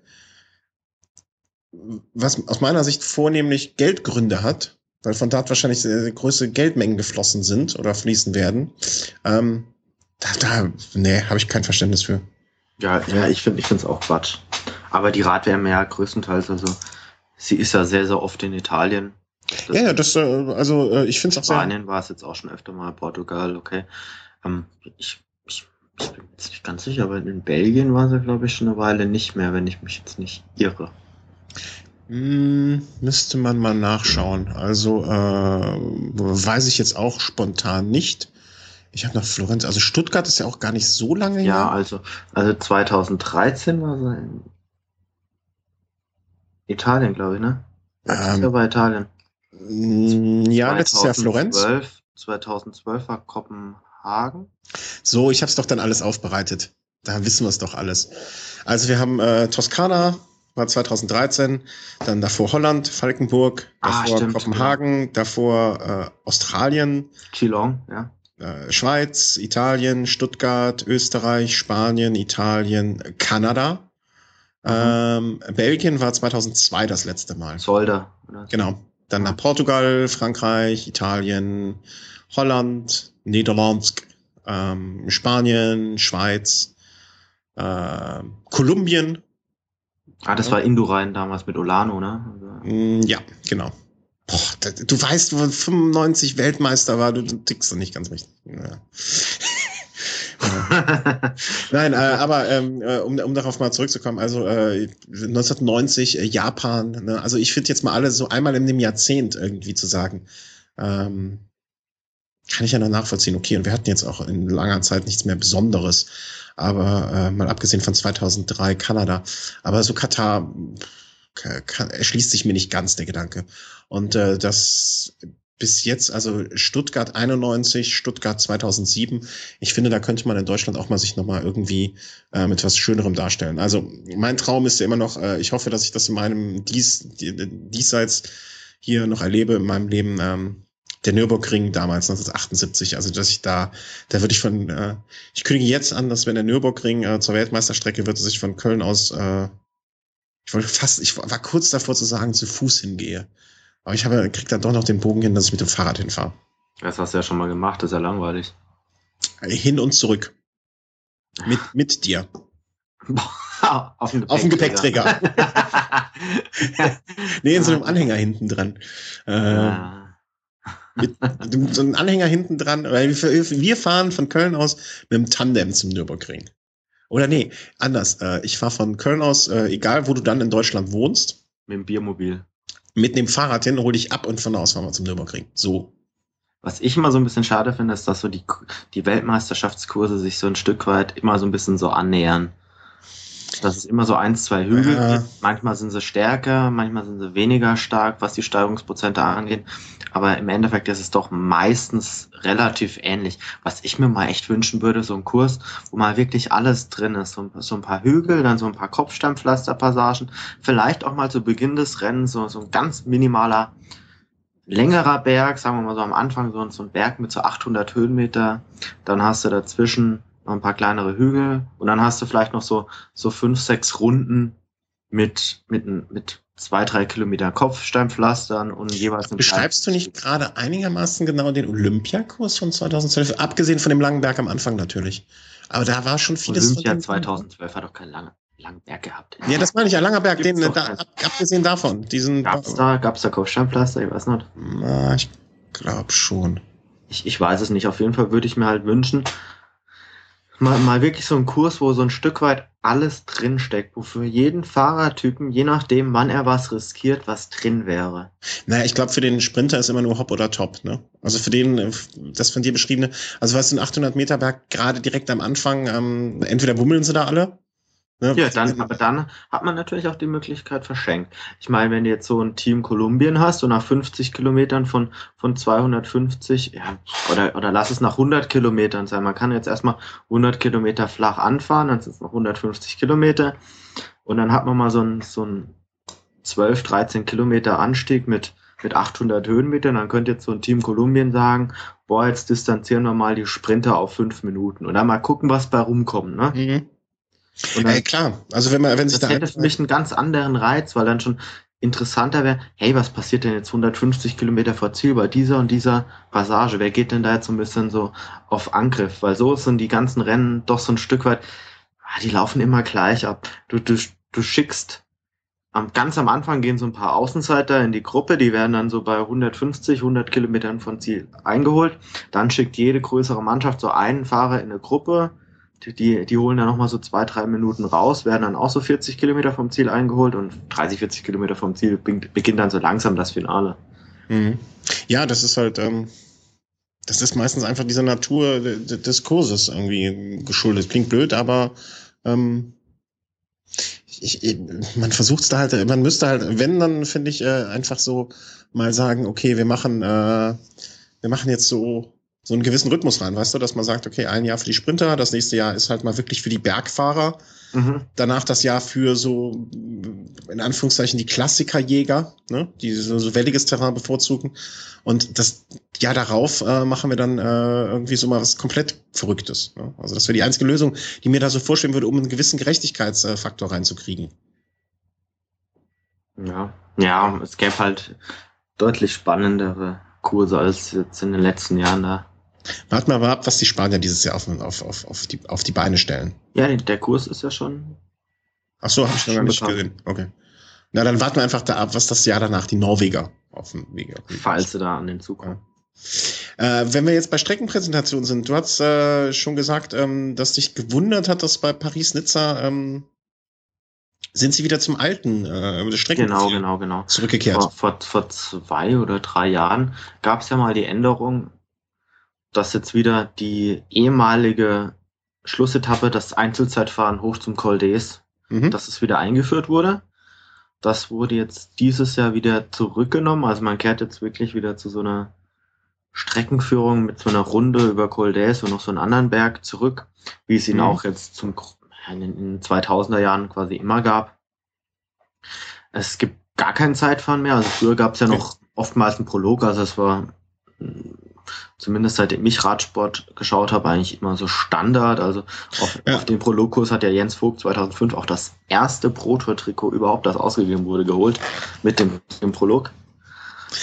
was aus meiner Sicht vornehmlich Geldgründe hat, weil von dort wahrscheinlich größere Geldmengen geflossen sind oder fließen werden. Ähm, da, da, nee, habe ich kein Verständnis für. Ja, ja, ich finde, ich finde es auch Quatsch. Aber die Radwärme ja größtenteils, also sie ist ja sehr, sehr oft in Italien. Das ja, ja, das, äh, also äh, ich finde es auch sehr. Spanien war es jetzt auch schon öfter mal, Portugal, okay. Ähm, ich, ich, ich bin jetzt nicht ganz sicher, aber in Belgien war sie, glaube ich, schon eine Weile nicht mehr, wenn ich mich jetzt nicht irre. Hm, müsste man mal nachschauen. Also äh, weiß ich jetzt auch spontan nicht. Ich habe nach Florenz, also Stuttgart ist ja auch gar nicht so lange her. Ja, also, also 2013 war sie in Italien, glaube ich, ne? Letztes ähm, Jahr war Italien. Hm, ja, 2012, letztes Jahr Florenz. 2012 war Kopenhagen. So, ich habe es doch dann alles aufbereitet. Da wissen wir es doch alles. Also wir haben äh, Toskana, war 2013, dann davor Holland, Falkenburg, ah, davor ah, Kopenhagen, davor äh, Australien. Geelong, ja. Äh, Schweiz, Italien, Stuttgart, Österreich, Spanien, Italien, Kanada. Ähm, Belgien war 2002 das letzte Mal. Solda. Oder? Genau. Dann nach Portugal, Frankreich, Italien, Holland, Niederlande, ähm, Spanien, Schweiz, äh, Kolumbien, Ah, das war Indurain damals mit Olano, ne? Mm, ja, genau. Boah, du weißt, wo 95 Weltmeister war, du, du tickst doch nicht ganz richtig. Ja. Nein, äh, aber ähm, äh, um, um darauf mal zurückzukommen, also äh, 1990 äh, Japan, ne? also ich finde jetzt mal alle so einmal in dem Jahrzehnt irgendwie zu sagen, ähm, kann ich ja noch nachvollziehen. Okay, und wir hatten jetzt auch in langer Zeit nichts mehr Besonderes. Aber äh, mal abgesehen von 2003 Kanada. Aber so Katar kann, erschließt sich mir nicht ganz der Gedanke. Und äh, das bis jetzt, also Stuttgart 91, Stuttgart 2007. Ich finde, da könnte man in Deutschland auch mal sich nochmal irgendwie äh, mit was Schönerem darstellen. Also mein Traum ist ja immer noch, äh, ich hoffe, dass ich das in meinem Dies, Diesseits hier noch erlebe in meinem Leben, ähm, der Nürburgring damals 1978. Also dass ich da, da würde ich von, äh, ich kündige jetzt an, dass wenn der Nürburgring äh, zur Weltmeisterstrecke wird, dass ich von Köln aus, äh, ich wollte fast, ich war kurz davor zu sagen, zu Fuß hingehe. Aber ich habe, krieg dann doch noch den Bogen hin, dass ich mit dem Fahrrad hinfahre. Das hast du ja schon mal gemacht, das ist ja langweilig. Hin und zurück. Mit, mit dir. Auf dem Gepäckträger. Auf dem Gepäckträger. nee, in so einem Anhänger hinten dran. Äh, ja. Mit, so einem Anhänger hinten dran. Wir fahren von Köln aus mit dem Tandem zum Nürburgring. Oder nee, anders. Äh, ich fahre von Köln aus, äh, egal wo du dann in Deutschland wohnst. Mit dem Biermobil. Mit dem Fahrrad hin, hole dich ab und von da aus fahren wir zum Nürburgring. So. Was ich immer so ein bisschen schade finde, ist, dass so die, die Weltmeisterschaftskurse sich so ein Stück weit immer so ein bisschen so annähern dass es immer so eins, zwei Hügel ja. gibt. Manchmal sind sie stärker, manchmal sind sie weniger stark, was die Steigerungsprozente angeht. Aber im Endeffekt ist es doch meistens relativ ähnlich. Was ich mir mal echt wünschen würde, so ein Kurs, wo mal wirklich alles drin ist. So, so ein paar Hügel, dann so ein paar Kopfsteinpflasterpassagen. Vielleicht auch mal zu Beginn des Rennens so, so ein ganz minimaler längerer Berg, sagen wir mal so am Anfang so, so ein Berg mit so 800 Höhenmeter. Dann hast du dazwischen ein paar kleinere Hügel und dann hast du vielleicht noch so, so fünf, sechs Runden mit, mit, mit zwei, drei Kilometer Kopfsteinpflastern und jeweils Beschreibst du nicht gerade einigermaßen genau den Olympiakurs von 2012? Abgesehen von dem langen Berg am Anfang natürlich. Aber da war schon vieles. Olympia 2012 hat doch keinen langen, langen Berg gehabt. Ja, das meine ich, ein langer Berg, den, da, ab, abgesehen davon. Diesen, gab's da, gab's da Kopfsteinpflaster? Ich weiß nicht. Na, ich glaube schon. Ich, ich weiß es nicht. Auf jeden Fall würde ich mir halt wünschen, Mal, mal wirklich so ein Kurs, wo so ein Stück weit alles drinsteckt, wo für jeden Fahrertypen, je nachdem, wann er was riskiert, was drin wäre. Naja, ich glaube, für den Sprinter ist immer nur Hopp oder Top, ne? Also für den, das von dir beschriebene, also was ein 800 Meter Berg gerade direkt am Anfang, ähm, entweder bummeln sie da alle Ne? Ja, dann, aber dann hat man natürlich auch die Möglichkeit verschenkt. Ich meine, wenn du jetzt so ein Team Kolumbien hast und nach 50 Kilometern von, von 250, ja, oder, oder lass es nach 100 Kilometern sein. Man kann jetzt erstmal 100 Kilometer flach anfahren, dann sind es noch 150 Kilometer und dann hat man mal so ein, so ein 12, 13 Kilometer Anstieg mit, mit 800 Höhenmetern. Dann könnte jetzt so ein Team Kolumbien sagen, boah, jetzt distanzieren wir mal die Sprinter auf fünf Minuten und dann mal gucken, was bei rumkommt. Ne? Mhm. Dann, Ey, klar, also wenn man, wenn sich das da hätte für mich einen ganz anderen Reiz, weil dann schon interessanter wäre, hey, was passiert denn jetzt 150 Kilometer vor Ziel bei dieser und dieser Passage? Wer geht denn da jetzt so ein bisschen so auf Angriff? Weil so sind die ganzen Rennen doch so ein Stück weit, ah, die laufen immer gleich ab. Du, du, du schickst am, ganz am Anfang gehen so ein paar Außenseiter in die Gruppe, die werden dann so bei 150, 100 Kilometern von Ziel eingeholt. Dann schickt jede größere Mannschaft so einen Fahrer in eine Gruppe, die, die holen dann nochmal so zwei, drei Minuten raus, werden dann auch so 40 Kilometer vom Ziel eingeholt und 30, 40 Kilometer vom Ziel beginnt dann so langsam das Finale. Mhm. Ja, das ist halt, ähm, das ist meistens einfach dieser Natur des Kurses irgendwie geschuldet. Klingt blöd, aber ähm, ich, ich, man versucht es da halt, man müsste halt, wenn, dann finde ich äh, einfach so mal sagen, okay, wir machen, äh, wir machen jetzt so so einen gewissen Rhythmus rein, weißt du, dass man sagt, okay, ein Jahr für die Sprinter, das nächste Jahr ist halt mal wirklich für die Bergfahrer, mhm. danach das Jahr für so, in Anführungszeichen, die Klassikerjäger, ne, die so, so welliges Terrain bevorzugen. Und das Jahr darauf äh, machen wir dann äh, irgendwie so mal was komplett Verrücktes. Ne? Also das wäre die einzige Lösung, die mir da so vorstellen würde, um einen gewissen Gerechtigkeitsfaktor reinzukriegen. Ja, ja, es gäbe halt deutlich spannendere Kurse als jetzt in den letzten Jahren da. Warten wir mal ab, was die Spanier dieses Jahr auf, auf, auf, auf, die, auf die Beine stellen. Ja, der Kurs ist ja schon. Ach so, habe ich noch gar nicht bekannt. gesehen. Okay. Na, dann warten wir einfach da ab, was das Jahr danach die Norweger auf dem Weg haben. Falls sie da an den Zug kommen. Ja. Äh, wenn wir jetzt bei Streckenpräsentationen sind, du hast äh, schon gesagt, ähm, dass dich gewundert hat, dass bei Paris-Nizza ähm, sind sie wieder zum alten äh, Strecken genau, genau, genau. zurückgekehrt. Vor, vor, vor zwei oder drei Jahren gab es ja mal die Änderung, dass jetzt wieder die ehemalige Schlussetappe, das Einzelzeitfahren hoch zum Col d'Es, mhm. dass es wieder eingeführt wurde. Das wurde jetzt dieses Jahr wieder zurückgenommen. Also man kehrt jetzt wirklich wieder zu so einer Streckenführung mit so einer Runde über Col d'Es und noch so einen anderen Berg zurück, wie es ihn mhm. auch jetzt zum, in den 2000er Jahren quasi immer gab. Es gibt gar kein Zeitfahren mehr. Also früher gab es ja noch oftmals einen Prolog, also es war zumindest seitdem ich Radsport geschaut habe, eigentlich immer so Standard. Also auf, ja. auf dem Prologkurs hat ja Jens Vogt 2005 auch das erste Pro-Tour-Trikot überhaupt, das ausgegeben wurde, geholt mit dem, dem Prolog.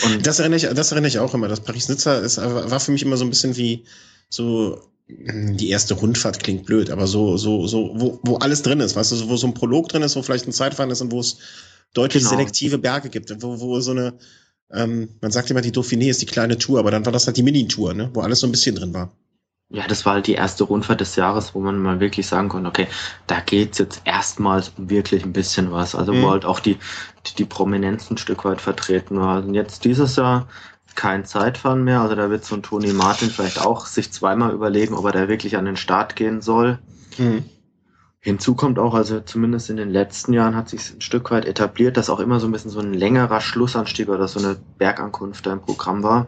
Und das erinnere ich, das erinnere ich auch immer. Das Paris-Nizza war für mich immer so ein bisschen wie so hm, die erste Rundfahrt klingt blöd, aber so, so, so, wo, wo alles drin ist, weißt du, wo so ein Prolog drin ist, wo vielleicht ein Zeitfahren ist und wo es deutlich genau. selektive Berge gibt, wo, wo so eine, ähm, man sagt immer, die Dauphiné ist die kleine Tour, aber dann war das halt die Mini-Tour, ne? wo alles so ein bisschen drin war. Ja, das war halt die erste Rundfahrt des Jahres, wo man mal wirklich sagen konnte, okay, da geht's jetzt erstmals um wirklich ein bisschen was. Also mhm. wo halt auch die, die, die Prominenz ein Stück weit vertreten war. Und jetzt dieses Jahr kein Zeitfahren mehr. Also da wird so ein Toni Martin vielleicht auch sich zweimal überlegen, ob er da wirklich an den Start gehen soll. Mhm. Hinzu kommt auch, also zumindest in den letzten Jahren hat sich ein Stück weit etabliert, dass auch immer so ein bisschen so ein längerer Schlussanstieg oder so eine Bergankunft da im Programm war.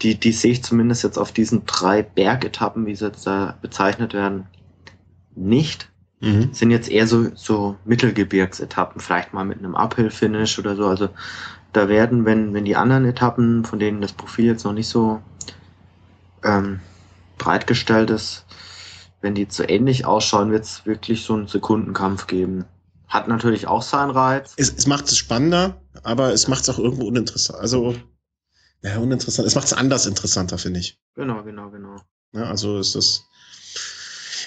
Die, die sehe ich zumindest jetzt auf diesen drei Bergetappen, wie sie jetzt da bezeichnet werden, nicht. Mhm. Sind jetzt eher so, so Mittelgebirgsetappen, vielleicht mal mit einem Uphill-Finish oder so. Also da werden, wenn, wenn die anderen Etappen, von denen das Profil jetzt noch nicht so ähm, breit gestellt ist, wenn die zu ähnlich ausschauen, wird es wirklich so einen Sekundenkampf geben. Hat natürlich auch seinen Reiz. Es, es macht es spannender, aber es macht es auch irgendwo uninteressant. Also, ja, uninteressant. Es macht es anders interessanter, finde ich. Genau, genau, genau. Ja, also ist das.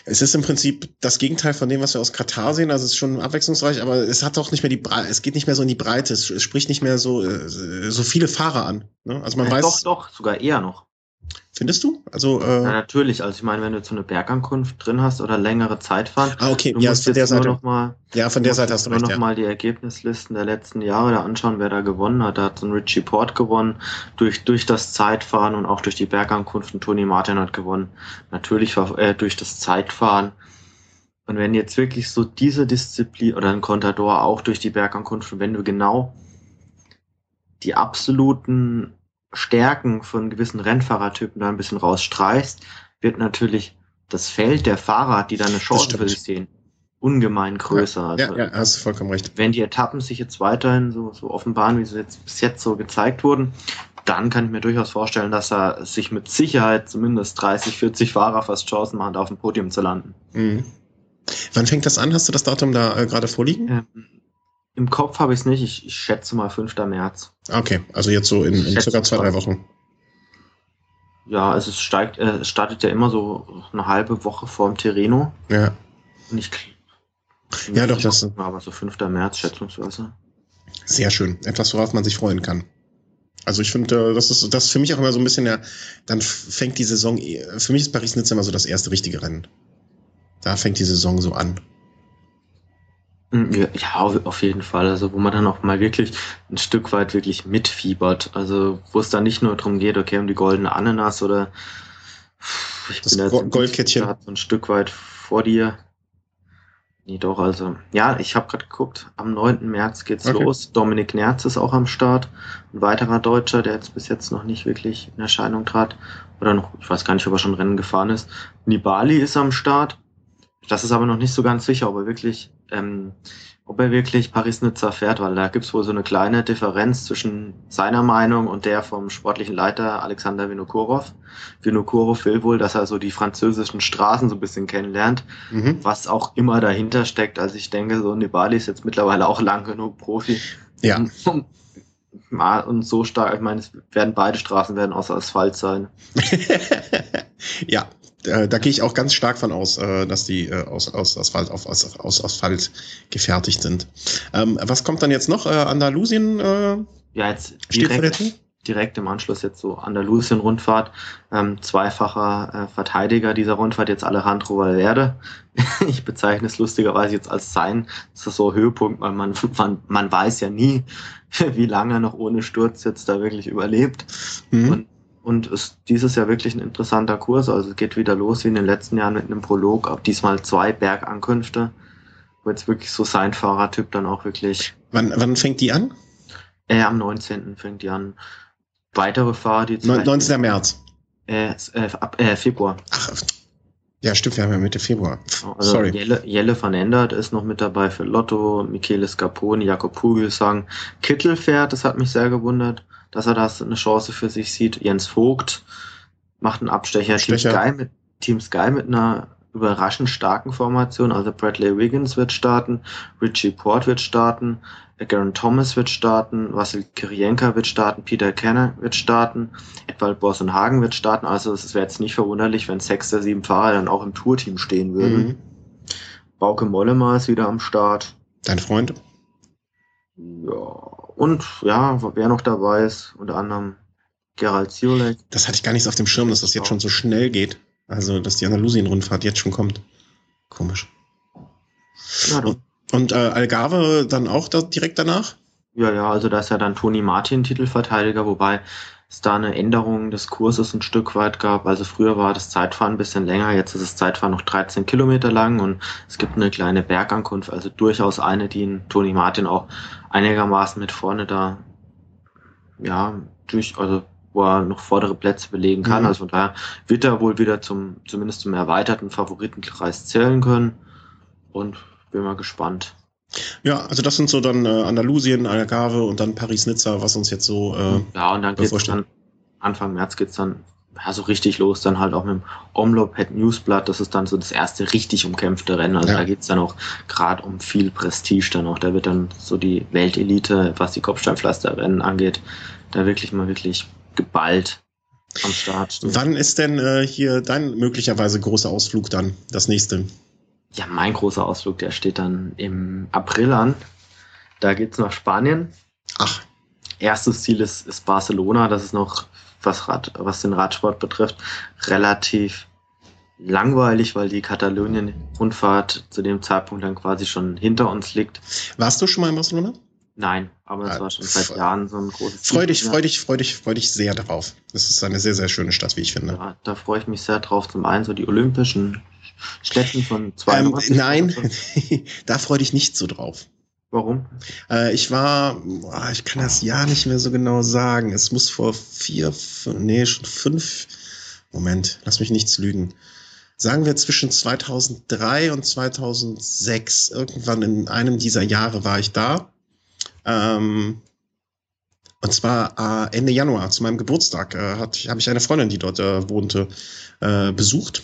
Es ist im Prinzip das Gegenteil von dem, was wir aus Katar sehen. Also es ist schon abwechslungsreich, aber es hat auch nicht mehr die Breite, es geht nicht mehr so in die Breite, es, spricht nicht mehr so, äh, so viele Fahrer an. Ne? Also man ja, weiß. Doch, doch, sogar eher noch. Findest du? Also, äh, ja, natürlich. Also ich meine, wenn du so eine Bergankunft drin hast oder längere Zeit fahren, ah, okay. du ja, musst von der Seite. Noch mal, ja, von der Seite hast du recht. noch ja. mal die Ergebnislisten der letzten Jahre da anschauen, wer da gewonnen hat. Da hat so ein Richie Port gewonnen durch durch das Zeitfahren und auch durch die Bergankunft. Und Tony Martin hat gewonnen. Natürlich äh, durch das Zeitfahren. Und wenn jetzt wirklich so diese Disziplin oder ein Contador auch durch die Bergankunft, wenn du genau die absoluten Stärken von gewissen Rennfahrertypen da ein bisschen rausstreichst, wird natürlich das Feld der Fahrer, die da eine Chance für sich sehen, ungemein größer. Ja, also, ja, hast du vollkommen recht. Wenn die Etappen sich jetzt weiterhin so, so offenbaren, wie sie jetzt bis jetzt so gezeigt wurden, dann kann ich mir durchaus vorstellen, dass er sich mit Sicherheit zumindest 30, 40 Fahrer fast Chancen macht, auf dem Podium zu landen. Mhm. Wann fängt das an? Hast du das Datum da äh, gerade vorliegen? Ähm, Im Kopf habe ich es nicht, ich, ich, schätze mal 5. März. Okay, also jetzt so in, in circa zwei, drei Wochen. Ja, es steigt, äh, startet ja immer so eine halbe Woche vor dem Terreno. Ja. Und ich ja, doch, das ist. Aber so 5. März schätzungsweise. Sehr schön. Etwas, worauf man sich freuen kann. Also ich finde, äh, das ist das ist für mich auch immer so ein bisschen der, dann fängt die Saison, für mich ist Paris-Nizza immer so das erste richtige Rennen. Da fängt die Saison so an. Mm, ja, auf jeden Fall. Also wo man dann auch mal wirklich ein Stück weit wirklich mitfiebert. Also wo es dann nicht nur darum geht, okay, um die goldene Ananas oder ich das bin jetzt Goldkettchen. so ein Stück weit vor dir. Nee, doch, also, ja, ich habe gerade geguckt, am 9. März geht's okay. los. Dominik Nerz ist auch am Start. Ein weiterer Deutscher, der jetzt bis jetzt noch nicht wirklich in Erscheinung trat. Oder noch, ich weiß gar nicht, ob er schon Rennen gefahren ist. Nibali ist am Start. Das ist aber noch nicht so ganz sicher, ob er wirklich ähm, ob er wirklich Paris-Nizza fährt, weil da gibt es wohl so eine kleine Differenz zwischen seiner Meinung und der vom sportlichen Leiter Alexander Vinokurov. Vinokurov will wohl, dass er so die französischen Straßen so ein bisschen kennenlernt, mhm. was auch immer dahinter steckt. Also ich denke, so Nibali ist jetzt mittlerweile auch lang genug Profi. Ja. Um, und so stark, ich meine, es werden beide Straßen werden außer Asphalt sein. ja, äh, da gehe ich auch ganz stark von aus, äh, dass die äh, aus, aus, Asphalt, auf, aus, aus Asphalt gefertigt sind. Ähm, was kommt dann jetzt noch? Äh, Andalusien äh, ja, jetzt direkt, direkt im Anschluss jetzt so Andalusien-Rundfahrt. Ähm, zweifacher äh, Verteidiger dieser Rundfahrt, jetzt Alejandro Valverde. ich bezeichne es lustigerweise jetzt als sein. Das ist so Höhepunkt, weil man, man, man weiß ja nie, wie lange er noch ohne Sturz jetzt da wirklich überlebt. Mhm. Und und ist dieses Jahr wirklich ein interessanter Kurs. Also es geht wieder los wie in den letzten Jahren mit einem Prolog, ab diesmal zwei Bergankünfte, wo jetzt wirklich so sein Fahrertyp dann auch wirklich. Wann, wann fängt die an? Äh, am 19. fängt die an. Weitere Fahrer, die 19. März. Äh, äh, ab, äh, Februar. Ach, ja, stimmt, wir haben ja Mitte Februar. Also Sorry. Jelle, Jelle van Endert ist noch mit dabei für Lotto, Michele Scarponi, Jakob Pugelsang. Kittel fährt, das hat mich sehr gewundert dass er das eine Chance für sich sieht. Jens Vogt macht einen Abstecher. Team Sky, mit, Team Sky mit einer überraschend starken Formation. Also Bradley Wiggins wird starten, Richie Port wird starten, Garen Thomas wird starten, Vasil Kirienka wird starten, Peter Kenner wird starten, Edwald Hagen wird starten. Also es wäre jetzt nicht verwunderlich, wenn sechs der sieben Fahrer dann auch im Tourteam stehen würden. Mhm. Bauke Mollema ist wieder am Start. Dein Freund? Ja, und ja, wer noch dabei ist, unter anderem Gerald Ziolek. Das hatte ich gar nicht auf dem Schirm, dass das jetzt schon so schnell geht. Also, dass die Andalusien-Rundfahrt jetzt schon kommt. Komisch. Ja, und und äh, Algarve dann auch da direkt danach? Ja, ja, also da ist ja dann Toni Martin Titelverteidiger, wobei es da eine Änderung des Kurses ein Stück weit gab. Also früher war das Zeitfahren ein bisschen länger, jetzt ist das Zeitfahren noch 13 Kilometer lang und es gibt eine kleine Bergankunft, also durchaus eine, die in Toni Martin auch einigermaßen mit vorne da, ja, durch, also wo er noch vordere Plätze belegen kann. Mhm. Also von daher wird er wohl wieder zum, zumindest zum erweiterten Favoritenkreis zählen können. Und bin mal gespannt. Ja, also das sind so dann äh, Andalusien, Algarve und dann Paris-Nizza, was uns jetzt so. Äh, ja, und dann geht's dann, Anfang März geht's dann ja, so richtig los, dann halt auch mit dem Omloped Newsblatt. Das ist dann so das erste richtig umkämpfte Rennen. Also ja. da geht's dann auch gerade um viel Prestige dann auch. Da wird dann so die Weltelite, was die Kopfsteinpflasterrennen angeht, da wirklich mal wirklich geballt am Start. Wann ist denn äh, hier dein möglicherweise großer Ausflug dann, das nächste? Ja, mein großer Ausflug, der steht dann im April an. Da geht's nach Spanien. Ach. Erstes Ziel ist, ist Barcelona. Das ist noch, was, Rad, was den Radsport betrifft, relativ langweilig, weil die Katalonien-Rundfahrt zu dem Zeitpunkt dann quasi schon hinter uns liegt. Warst du schon mal in Barcelona? Nein, aber es ah, war schon seit Jahren so ein großes Freu dich, freu dich, freu dich, freu dich sehr darauf. Das ist eine sehr, sehr schöne Stadt, wie ich finde. Ja, da freue ich mich sehr drauf. Zum einen so die Olympischen Städten von zwei ähm, Nein, da freue ich nicht so drauf. Warum? Äh, ich war, ich kann das Jahr nicht mehr so genau sagen. Es muss vor vier, fünf, nee, schon fünf, Moment, lass mich nichts lügen. Sagen wir zwischen 2003 und 2006, irgendwann in einem dieser Jahre war ich da. Ähm, und zwar äh, Ende Januar, zu meinem Geburtstag, äh, habe ich eine Freundin, die dort äh, wohnte, äh, besucht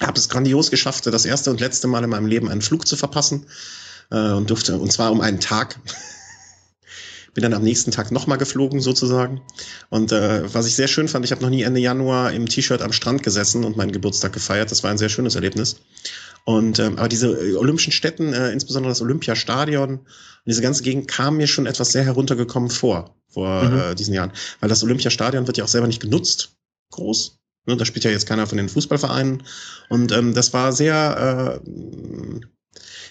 habe es grandios geschafft, das erste und letzte Mal in meinem Leben einen Flug zu verpassen. äh, und durfte, und zwar um einen Tag. Bin dann am nächsten Tag nochmal geflogen sozusagen. Und äh, was ich sehr schön fand, ich habe noch nie Ende Januar im T-Shirt am Strand gesessen und meinen Geburtstag gefeiert. Das war ein sehr schönes Erlebnis. Und ähm, aber diese äh, olympischen Städten, äh, insbesondere das Olympiastadion und diese ganze Gegend kam mir schon etwas sehr heruntergekommen vor vor mhm. äh, diesen Jahren, weil das Olympiastadion wird ja auch selber nicht genutzt, groß. Ne, da spielt ja jetzt keiner von den Fußballvereinen und ähm, das war sehr äh,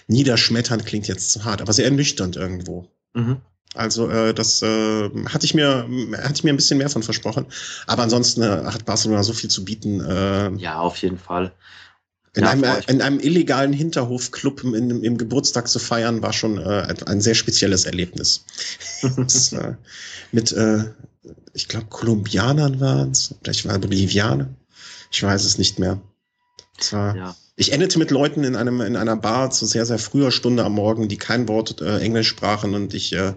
niederschmetternd klingt jetzt zu hart, aber sehr ernüchternd irgendwo. Mhm. Also äh, das äh, hatte ich mir hatte ich mir ein bisschen mehr von versprochen. Aber ansonsten äh, hat Barcelona so viel zu bieten. Äh, ja, auf jeden Fall. In, ja, einem, in einem illegalen Hinterhofclub im, im Geburtstag zu feiern, war schon äh, ein sehr spezielles Erlebnis. das, äh, mit, äh, ich glaube, Kolumbianern waren es, vielleicht war Bolivianer. Ich weiß es nicht mehr. War, ja. Ich endete mit Leuten in einem in einer Bar zu sehr sehr früher Stunde am Morgen, die kein Wort äh, Englisch sprachen und ich äh,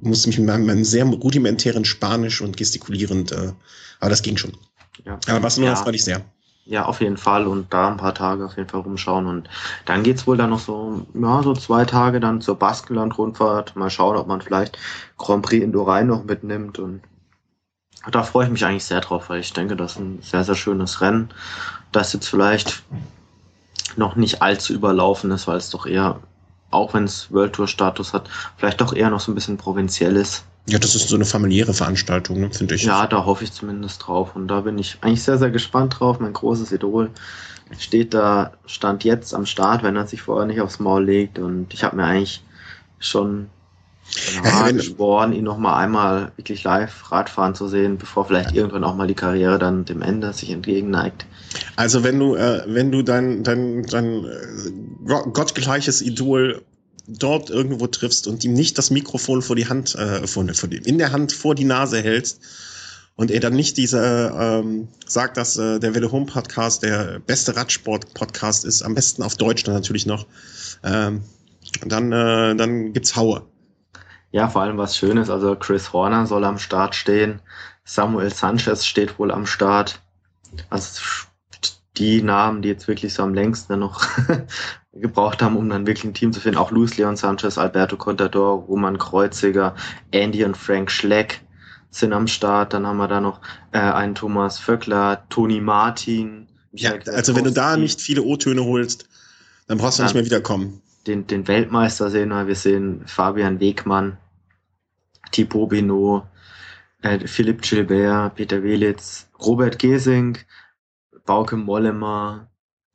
musste mich mit meinem, meinem sehr rudimentären Spanisch und gestikulierend, äh, aber das ging schon. Ja. Aber Barcelona ja. freut ich sehr. Ja, auf jeden Fall und da ein paar Tage auf jeden Fall rumschauen und dann geht's wohl dann noch so, ja, so zwei Tage dann zur Baskenland-Rundfahrt. Mal schauen, ob man vielleicht Grand Prix Indorain noch mitnimmt und da freue ich mich eigentlich sehr drauf, weil ich denke, das ist ein sehr, sehr schönes Rennen, das jetzt vielleicht noch nicht allzu überlaufen ist, weil es doch eher, auch wenn es World Tour Status hat, vielleicht doch eher noch so ein bisschen provinziell ist. Ja, das ist so eine familiäre Veranstaltung, ne, finde ich. Ja, da hoffe ich zumindest drauf. Und da bin ich eigentlich sehr, sehr gespannt drauf. Mein großes Idol steht da, stand jetzt am Start, wenn er sich vorher nicht aufs Maul legt. Und ich habe mir eigentlich schon ja, geschworen, ihn noch mal einmal wirklich live Radfahren zu sehen, bevor vielleicht ja. irgendwann auch mal die Karriere dann dem Ende sich entgegenneigt. Also wenn du, äh, wenn du dein, dein, dein äh, gottgleiches Idol dort irgendwo triffst und ihm nicht das Mikrofon vor die Hand, äh, vor, vor die, in der Hand vor die Nase hältst und er dann nicht diese ähm, sagt, dass äh, der Welle Home Podcast der beste Radsport Podcast ist, am besten auf Deutsch dann natürlich noch, ähm, dann äh, dann gibt's Haue. Ja, vor allem was Schönes, also Chris Horner soll am Start stehen, Samuel Sanchez steht wohl am Start. Also die Namen, die jetzt wirklich so am längsten noch gebraucht haben, um dann wirklich ein Team zu finden. Auch Luis Leon Sanchez, Alberto Contador, Roman Kreuziger, Andy und Frank Schleck sind am Start. Dann haben wir da noch äh, einen Thomas Vöckler, Toni Martin. Ja, also wenn du da nicht viele O-Töne holst, dann brauchst du nicht mehr wiederkommen. Den, den Weltmeister sehen wir. Wir sehen Fabian Wegmann, Thibaut Binot, äh, Philipp Gilbert, Peter Welitz, Robert Gesing, Bauke Mollema,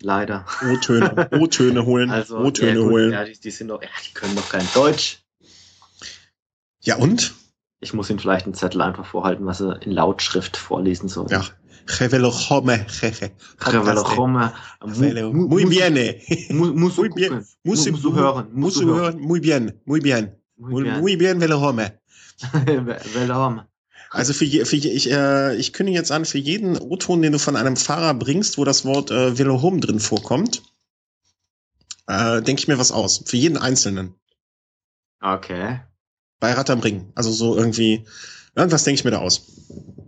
leider. O-Töne, O-Töne holen, also, O-Töne ja, holen. Ja, die, die, sind doch, ja, die können doch kein Deutsch. Ja, und? Ich muss ihnen vielleicht einen Zettel einfach vorhalten, was sie in Lautschrift vorlesen sollen. Ja. Revelojome, Revelojome. Muy bien. Musst du hören. Musst du hören. Musst du hören. Muy bien. Muy bien. Muy bien, Velojome. Velojome. Also für, je, für je, ich, äh, ich kündige jetzt an, für jeden O-Ton, den du von einem Fahrer bringst, wo das Wort äh, Velohome drin vorkommt, äh, denke ich mir was aus. Für jeden Einzelnen. Okay. Bei Rad am Ring. Also so irgendwie, irgendwas denke ich mir da aus.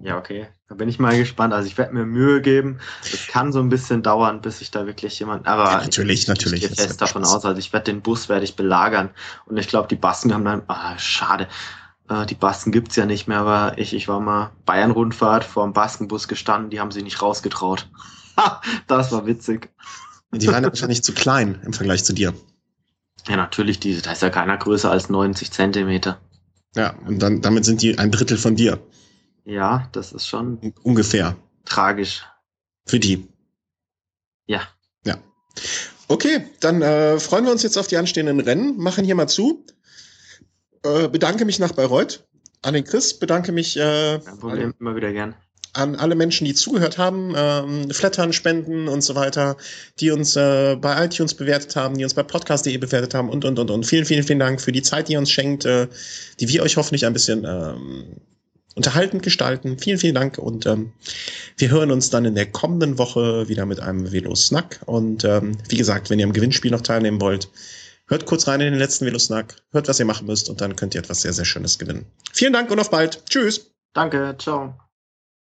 Ja, okay. Da bin ich mal gespannt. Also ich werde mir Mühe geben. Es kann so ein bisschen dauern, bis ich da wirklich jemand. Aber ja, natürlich, ich, natürlich. Ich gehe fest davon aus. Also ich werde den Bus werde ich belagern. Und ich glaube, die Basken haben dann. Ah, schade. Äh, die Basken gibt's ja nicht mehr, aber ich, ich war mal Bayern-Rundfahrt vor dem Baskenbus gestanden, die haben sich nicht rausgetraut. das war witzig. Die waren ja wahrscheinlich zu klein im Vergleich zu dir. Ja, natürlich, die, da ist ja keiner größer als 90 Zentimeter. Ja, und dann, damit sind die ein Drittel von dir. Ja, das ist schon. Ungefähr. Tragisch. Für die. Ja. Ja. Okay, dann äh, freuen wir uns jetzt auf die anstehenden Rennen, machen hier mal zu. Äh, bedanke mich nach Bayreuth an den Chris, bedanke mich äh, Kein Problem, immer wieder gern. an alle Menschen, die zugehört haben, ähm, Flattern, Spenden und so weiter, die uns äh, bei iTunes bewertet haben, die uns bei podcast.de bewertet haben und, und, und, und. Vielen, vielen, vielen Dank für die Zeit, die ihr uns schenkt, äh, die wir euch hoffentlich ein bisschen ähm, unterhaltend gestalten. Vielen, vielen Dank und ähm, wir hören uns dann in der kommenden Woche wieder mit einem Velo-Snack und ähm, wie gesagt, wenn ihr am Gewinnspiel noch teilnehmen wollt, Hört kurz rein in den letzten Velosnack, hört, was ihr machen müsst und dann könnt ihr etwas sehr, sehr Schönes gewinnen. Vielen Dank und auf bald. Tschüss. Danke, ciao.